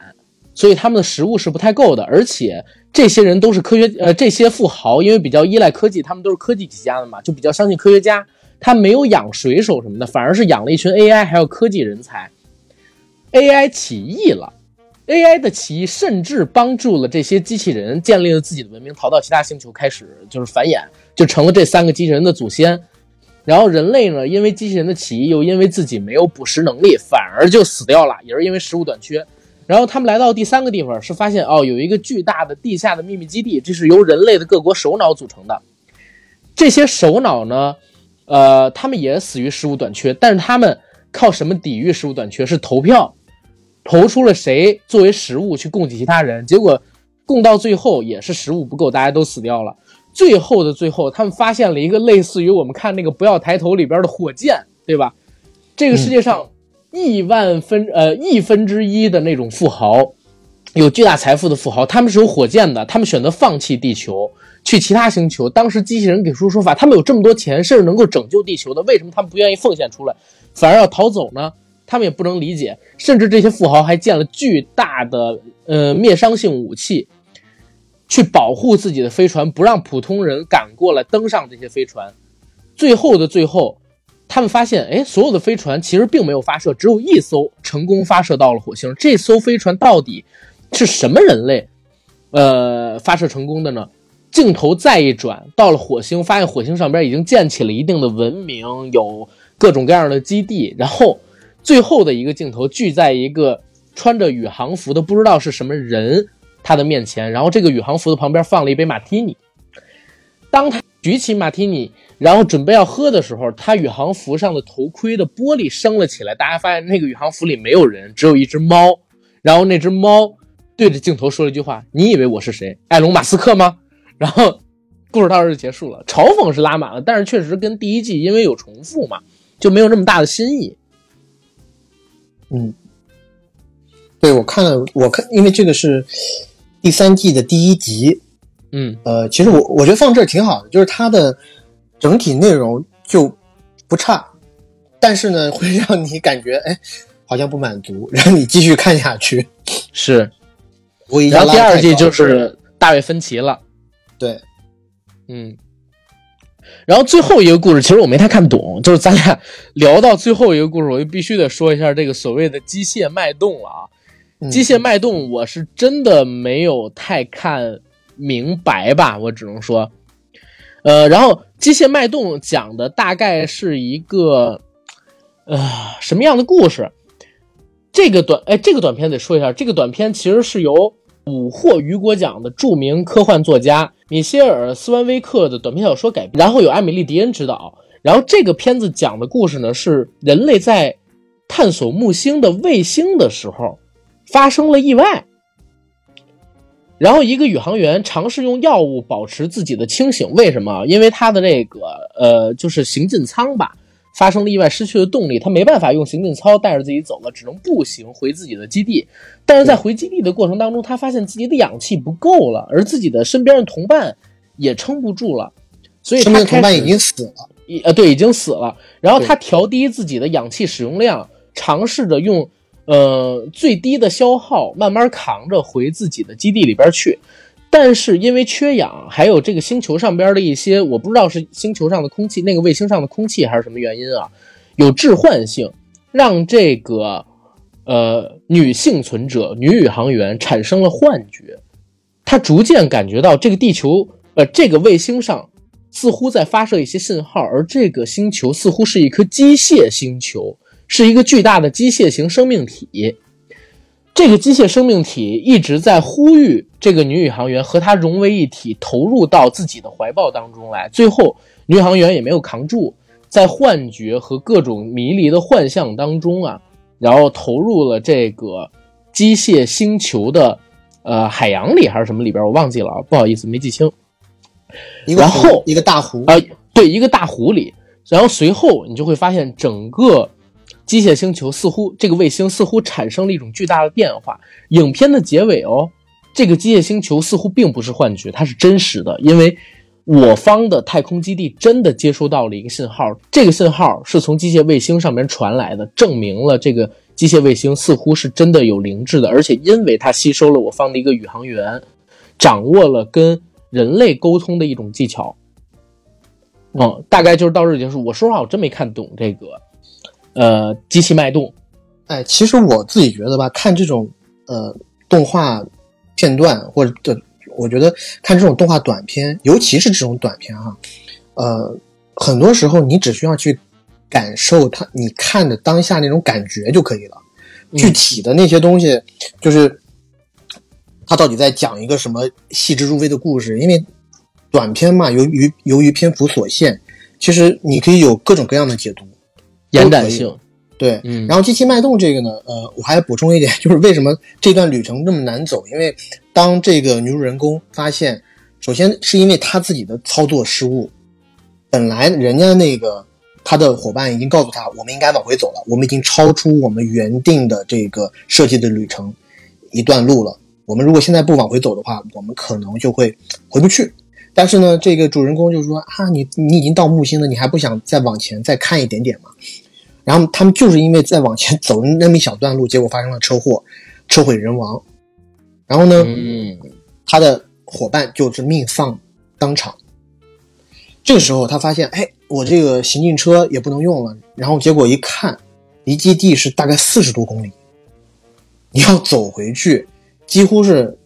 所以他们的食物是不太够的，而且。这些人都是科学，呃，这些富豪因为比较依赖科技，他们都是科技起家的嘛，就比较相信科学家。他没有养水手什么的，反而是养了一群 AI 还有科技人才。AI 起义了，AI 的起义甚至帮助了这些机器人建立了自己的文明，逃到其他星球开始就是繁衍，就成了这三个机器人的祖先。然后人类呢，因为机器人的起义，又因为自己没有捕食能力，反而就死掉了，也是因为食物短缺。然后他们来到第三个地方，是发现哦，有一个巨大的地下的秘密基地，这是由人类的各国首脑组成的。这些首脑呢，呃，他们也死于食物短缺，但是他们靠什么抵御食物短缺？是投票，投出了谁作为食物去供给其他人。结果供到最后也是食物不够，大家都死掉了。最后的最后，他们发现了一个类似于我们看那个《不要抬头》里边的火箭，对吧？这个世界上。亿万分呃亿分之一的那种富豪，有巨大财富的富豪，他们是有火箭的，他们选择放弃地球，去其他星球。当时机器人给出说法，他们有这么多钱，甚至能够拯救地球的，为什么他们不愿意奉献出来，反而要逃走呢？他们也不能理解。甚至这些富豪还建了巨大的呃灭伤性武器，去保护自己的飞船，不让普通人赶过来登上这些飞船。最后的最后。他们发现，哎，所有的飞船其实并没有发射，只有一艘成功发射到了火星。这艘飞船到底是什么人类，呃，发射成功的呢？镜头再一转，到了火星，发现火星上边已经建起了一定的文明，有各种各样的基地。然后最后的一个镜头聚在一个穿着宇航服的不知道是什么人他的面前，然后这个宇航服的旁边放了一杯马提尼。当他举起马提尼。然后准备要喝的时候，他宇航服上的头盔的玻璃升了起来。大家发现那个宇航服里没有人，只有一只猫。然后那只猫对着镜头说了一句话：“你以为我是谁？埃隆·马斯克吗？”然后故事到这就结束了。嘲讽是拉满了，但是确实跟第一季因为有重复嘛，就没有那么大的新意。嗯，对我看了，我看，因为这个是第三季的第一集，嗯呃，其实我我觉得放这儿挺好的，就是它的整体内容就不差，但是呢，会让你感觉哎，好像不满足，让你继续看下去。是。然后第二季就是大卫芬奇了，对，嗯。然后最后一个故事，其实我没太看懂，就是咱俩 聊到最后一个故事，我就必须得说一下这个所谓的机械脉动了啊。嗯机械脉动，我是真的没有太看明白吧，我只能说，呃，然后机械脉动讲的大概是一个，呃，什么样的故事？这个短，哎，这个短片得说一下，这个短片其实是由五获雨果奖的著名科幻作家米歇尔·斯万威克的短篇小说改编，然后有艾米丽·迪恩执导。然后这个片子讲的故事呢，是人类在探索木星的卫星的时候发生了意外，然后一个宇航员尝试用药物保持自己的清醒，为什么？因为他的这个呃，就是行进舱吧，发生了意外，失去了动力，他没办法用行进舱带着自己走了，只能步行回自己的基地。但是在回基地的过程当中，他发现自己的氧气不够了，而自己的身边的同伴也撑不住了，所以身边的同伴已经死了。一呃对已经死了，然后他调低自己的氧气使用量，尝试着用呃最低的消耗慢慢扛着回自己的基地里边去。但是因为缺氧，还有这个星球上边的一些，我不知道是星球上的空气，那个卫星上的空气还是什么原因啊，有致幻性，让这个呃女幸存者女宇航员产生了幻觉，她逐渐感觉到这个地球呃这个卫星上似乎在发射一些信号，而这个星球似乎是一颗机械星球，是一个巨大的机械型生命体。这个机械生命体一直在呼吁这个女宇航员和她融为一体，投入到自己的怀抱当中来。最后，女宇航员也没有扛住，在幻觉和各种迷离的幻象当中啊，然后投入了这个机械星球的呃海洋里还是什么里边，我忘记了啊，不好意思，没记清。然后一个大湖，啊、对，一个大湖里，然后随后你就会发现整个机械星球似乎这个卫星似乎产生了一种巨大的变化。影片的结尾哦，这个机械星球似乎并不是幻觉，它是真实的，因为我方的太空基地真的接收到了一个信号，这个信号是从机械卫星上面传来的，证明了这个机械卫星似乎是真的有灵智的，而且因为它吸收了我方的一个宇航员，掌握了跟人类沟通的一种技巧。嗯，大概就是到这结束。我说实话，我真没看懂这个，呃，机器脉动。哎，其实我自己觉得吧，看这种呃动画片段或者的，我觉得看这种动画短片，尤其是这种短片哈、呃，很多时候你只需要去感受它，你看的当下那种感觉就可以了。嗯具体的那些东西，就是他到底在讲一个什么细致入微的故事？因为短片嘛，由于由于篇幅所限，其实你可以有各种各样的解读。延展性，对，嗯然后机器脉动这个呢，呃，我还补充一点，就是为什么这段旅程那么难走？因为当这个女主人公发现，首先是因为她自己的操作失误，本来人家那个她的伙伴已经告诉她，我们应该往回走了，我们已经超出我们原定的这个设计的旅程一段路了。我们如果现在不往回走的话，我们可能就会回不去。但是呢，这个主人公就说啊，你你已经到木星了，你还不想再往前再看一点点吗？然后他们就是因为再往前走那么一小段路，结果发生了车祸，车毁人亡。然后呢，嗯他的伙伴就是命丧当场。这个时候他发现，哎，我这个行进车也不能用了。然后结果一看，离基地是大概四十多公里，你要走回去，几乎是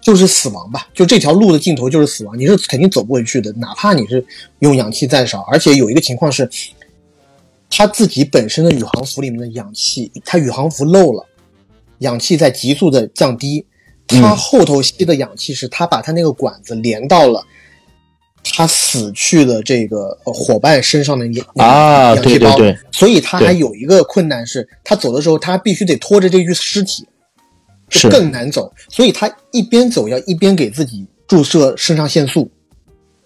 就是死亡吧。就这条路的尽头就是死亡，你是肯定走不回去的，哪怕你是用氧气再少。而且有一个情况是，他自己本身的宇航服里面的氧气，他宇航服漏了，氧气在急速的降低。他后头吸的氧气是他把他那个管子连到了他死去的这个呃伙伴身上的氧啊氧气包，对对对。所以他还有一个困难是，他走的时候他必须得拖着这具尸体，是。更难走。所以他一边走要一边给自己注射肾上腺素，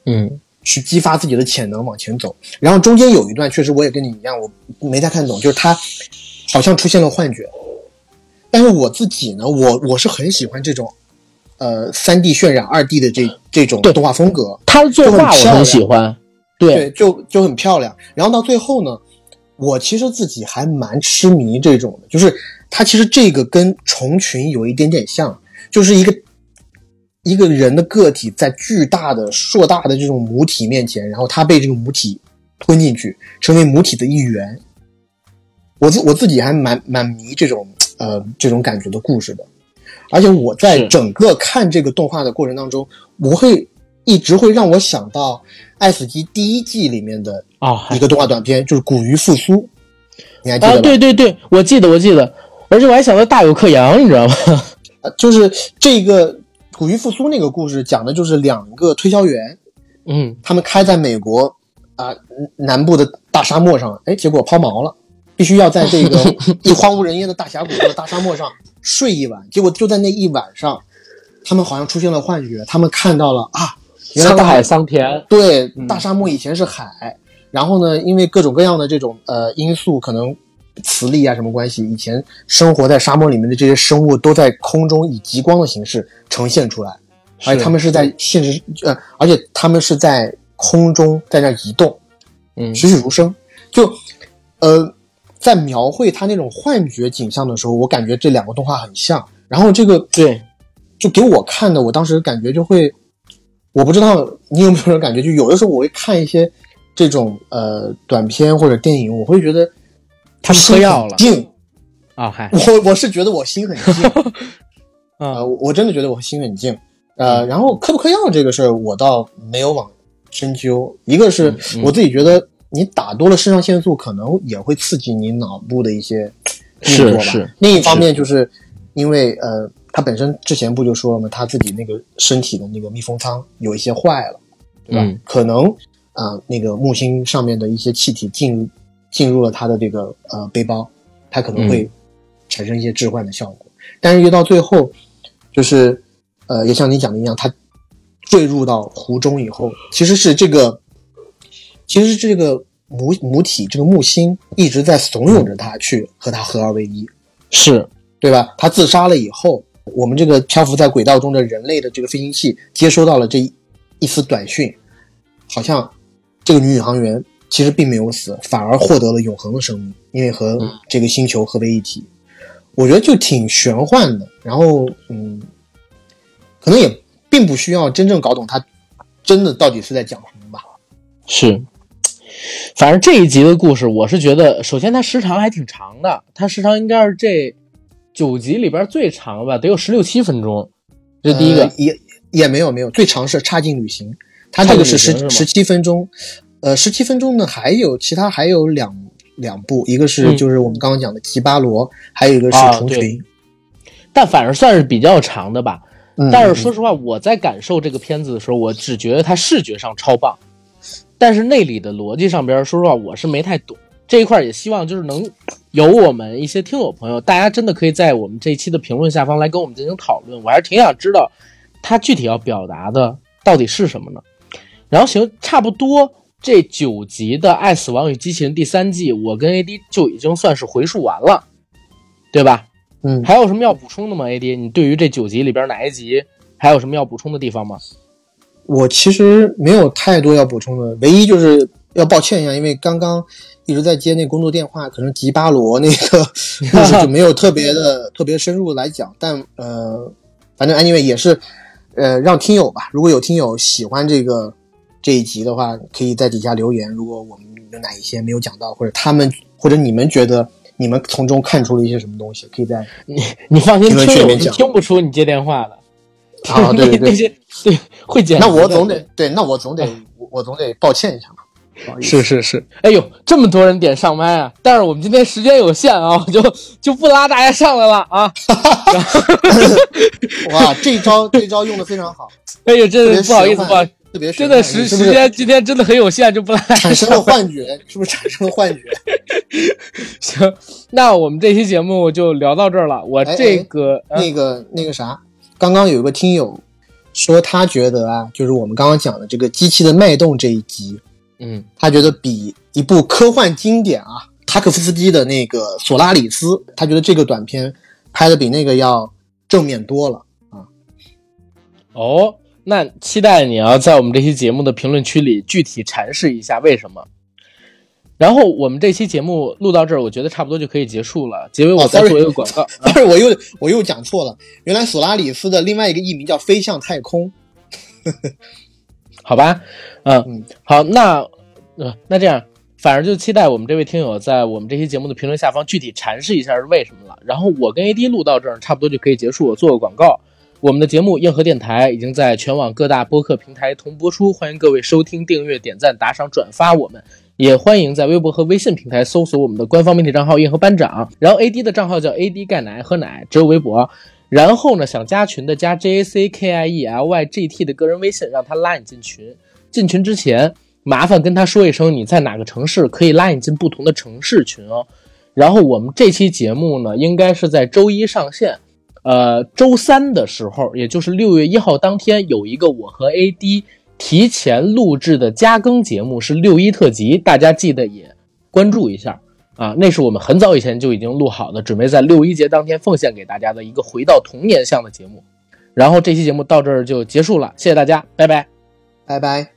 嗯去激发自己的潜能往前走。然后中间有一段确实我也跟你一样，我没太看懂，就是他好像出现了幻觉。但是我自己呢，我我是很喜欢这种呃三 D 渲染二 D 的这这种对动画风格，他的作画我很喜欢，对，就就很漂亮。然后到最后呢，我其实自己还蛮痴迷这种的，就是它其实这个跟虫群有一点点像，就是一个一个人的个体在巨大的硕大的这种母体面前，然后他被这个母体吞进去，成为母体的一员。我自我自己还蛮蛮迷这种呃这种感觉的故事的，而且我在整个看这个动画的过程当中，我会一直会让我想到《爱死机》第一季里面的啊，一个动画短片，就是《古鱼复苏》，你还记啊，得啊？对对对，我记得我记得，而且我还想到大有克洋，你知道吗？呃就是这个《古鱼复苏》那个故事，讲的就是两个推销员，嗯，他们开在美国啊、南部的大沙漠上，哎，结果抛锚了，必须要在这个 一荒无人烟的大峡谷或者大沙漠上睡一晚。结果就在那一晚上，他们好像出现了幻觉，他们看到了啊，原来大沧海桑田，对，嗯。大沙漠以前是海，然后呢，因为各种各样的这种呃因素，可能磁力啊什么关系，以前生活在沙漠里面的这些生物都在空中以极光的形式呈现出来，而且是他们是在现实呃，而且他们是在空中在那移动，嗯栩栩如生。就呃，在描绘他那种幻觉景象的时候，我感觉这两个动画很像。然后这个对，就给我看的，我当时感觉就会，我不知道你有没有这种感觉，就有的时候我会看一些这种呃短片或者电影，我会觉得他们喝药了。静，啊，嗨，我我是觉得我心很静，啊 呃，我我真的觉得我心很静，呃，然后嗑不嗑药这个事儿，我倒没有往深究。一个是我自己觉得，你打多了肾上腺素，可能也会刺激你脑部的一些运作吧。是。是另一方面，就是因为呃，他本身之前不就说了吗？他自己那个身体的那个密封舱有一些坏了，对吧？嗯。可能啊、呃那个木星上面的一些气体进入进入了他的这个呃背包，他可能会产生一些置换的效果。但是越到最后，就是呃，也像你讲的一样，他坠入到湖中以后，其实是这个，其实这个母母体这个木星一直在怂恿着他去和他合二为一，是对吧？他自杀了以后，我们这个漂浮在轨道中的人类的这个飞行器接收到了这一一丝短讯，好像这个女宇航员其实并没有死，反而获得了永恒的生命，因为和这个星球合为一体。我觉得就挺玄幻的，然后嗯，可能也并不需要真正搞懂它真的到底是在讲什么吧。是，反正这一集的故事，我是觉得，首先它时长还挺长的，它时长应该是这九集里边最长吧，得有十六七分钟。这第一个呃，也也没有没有，最长是差劲旅行，它这个是十十七分钟，呃，十七分钟呢还有其他还有两两部，一个是嗯就是我们刚刚讲的吉巴罗，还有一个是啊虫群。但反而算是比较长的吧。嗯，但是说实话，我在感受这个片子的时候，我只觉得它视觉上超棒，但是内里的逻辑上边，说实话我是没太懂这一块，也希望就是能有我们一些听友朋友，大家真的可以在我们这一期的评论下方来跟我们进行讨论，我还是挺想知道他具体要表达的到底是什么呢？然后行，差不多这九集的《爱死亡与机器人》第三季，我跟 AD 就已经算是回述完了，对吧？嗯，还有什么要补充的吗？AD，你对于这九集里边哪一集还有什么要补充的地方吗？我其实没有太多要补充的，唯一就是要抱歉一下，因为刚刚一直在接那工作电话，可能吉巴罗那个 故事就没有特别的特别深入来讲，但呃，反正 anyway 也是呃让听友吧，如果有听友喜欢这个这一集的话，可以在底下留言，如果我们有哪一些没有讲到，或者他们或者你们觉得你们从中看出了一些什么东西，可以在你你放心，听不出你接电话的。啊对对 对那些对会剪。那我总得对，那我总得我我总得抱歉一下嘛，不好意思是是是，哎呦，这么多人点上麦啊！但是我们今天时间有限啊，我就就不拉大家上来了啊。哇，这一招这一招用的非常好，哎呦，真特别的不好意思，不好意思，特别真的时时时间今天真的很有限，就不来产生了幻觉？是不是产生了幻觉？行，那我们这期节目就聊到这儿了。我哎这个、呃那个那个啥，刚刚有一个听友说他觉得啊，就是我们刚刚讲的这个机器的脉动这一集，嗯他觉得比一部科幻经典啊，塔可夫斯基的那个《索拉里斯》，他觉得这个短片拍的比那个要正面多了啊。哦，那期待你要在我们这期节目的评论区里具体阐释一下为什么。然后我们这期节目录到这儿，我觉得差不多就可以结束了。结尾我再做一个广告，不是我又我又讲错了，原来索拉里斯的另外一个艺名叫飞向太空。好吧，嗯，好，那呃那这样，反正就期待我们这位听友在我们这期节目的评论下方具体阐释一下是为什么了。然后我跟 AD 录到这儿，差不多就可以结束。我做个广告，我们的节目硬核电台已经在全网各大播客平台同播出，欢迎各位收听、订阅、点赞、打赏、转发我们。也欢迎在微博和微信平台搜索我们的官方媒体账号“硬核班长”，然后 AD 的账号叫 AD 钙奶喝奶，只有微博。然后呢，想加群的加 J A C K I E L Y G T 的个人微信，让他拉你进群。进群之前，麻烦跟他说一声你在哪个城市，可以拉你进不同的城市群哦。然后我们这期节目呢，应该是在周一上线，呃，周三的时候，也就是六月一号当天，有一个我和 AD 提前录制的加更节目，是六一特辑，大家记得也关注一下。啊，那是我们很早以前就已经录好的，准备在六一节当天奉献给大家的一个回到童年向的节目。然后这期节目到这儿就结束了，谢谢大家，拜拜，拜拜。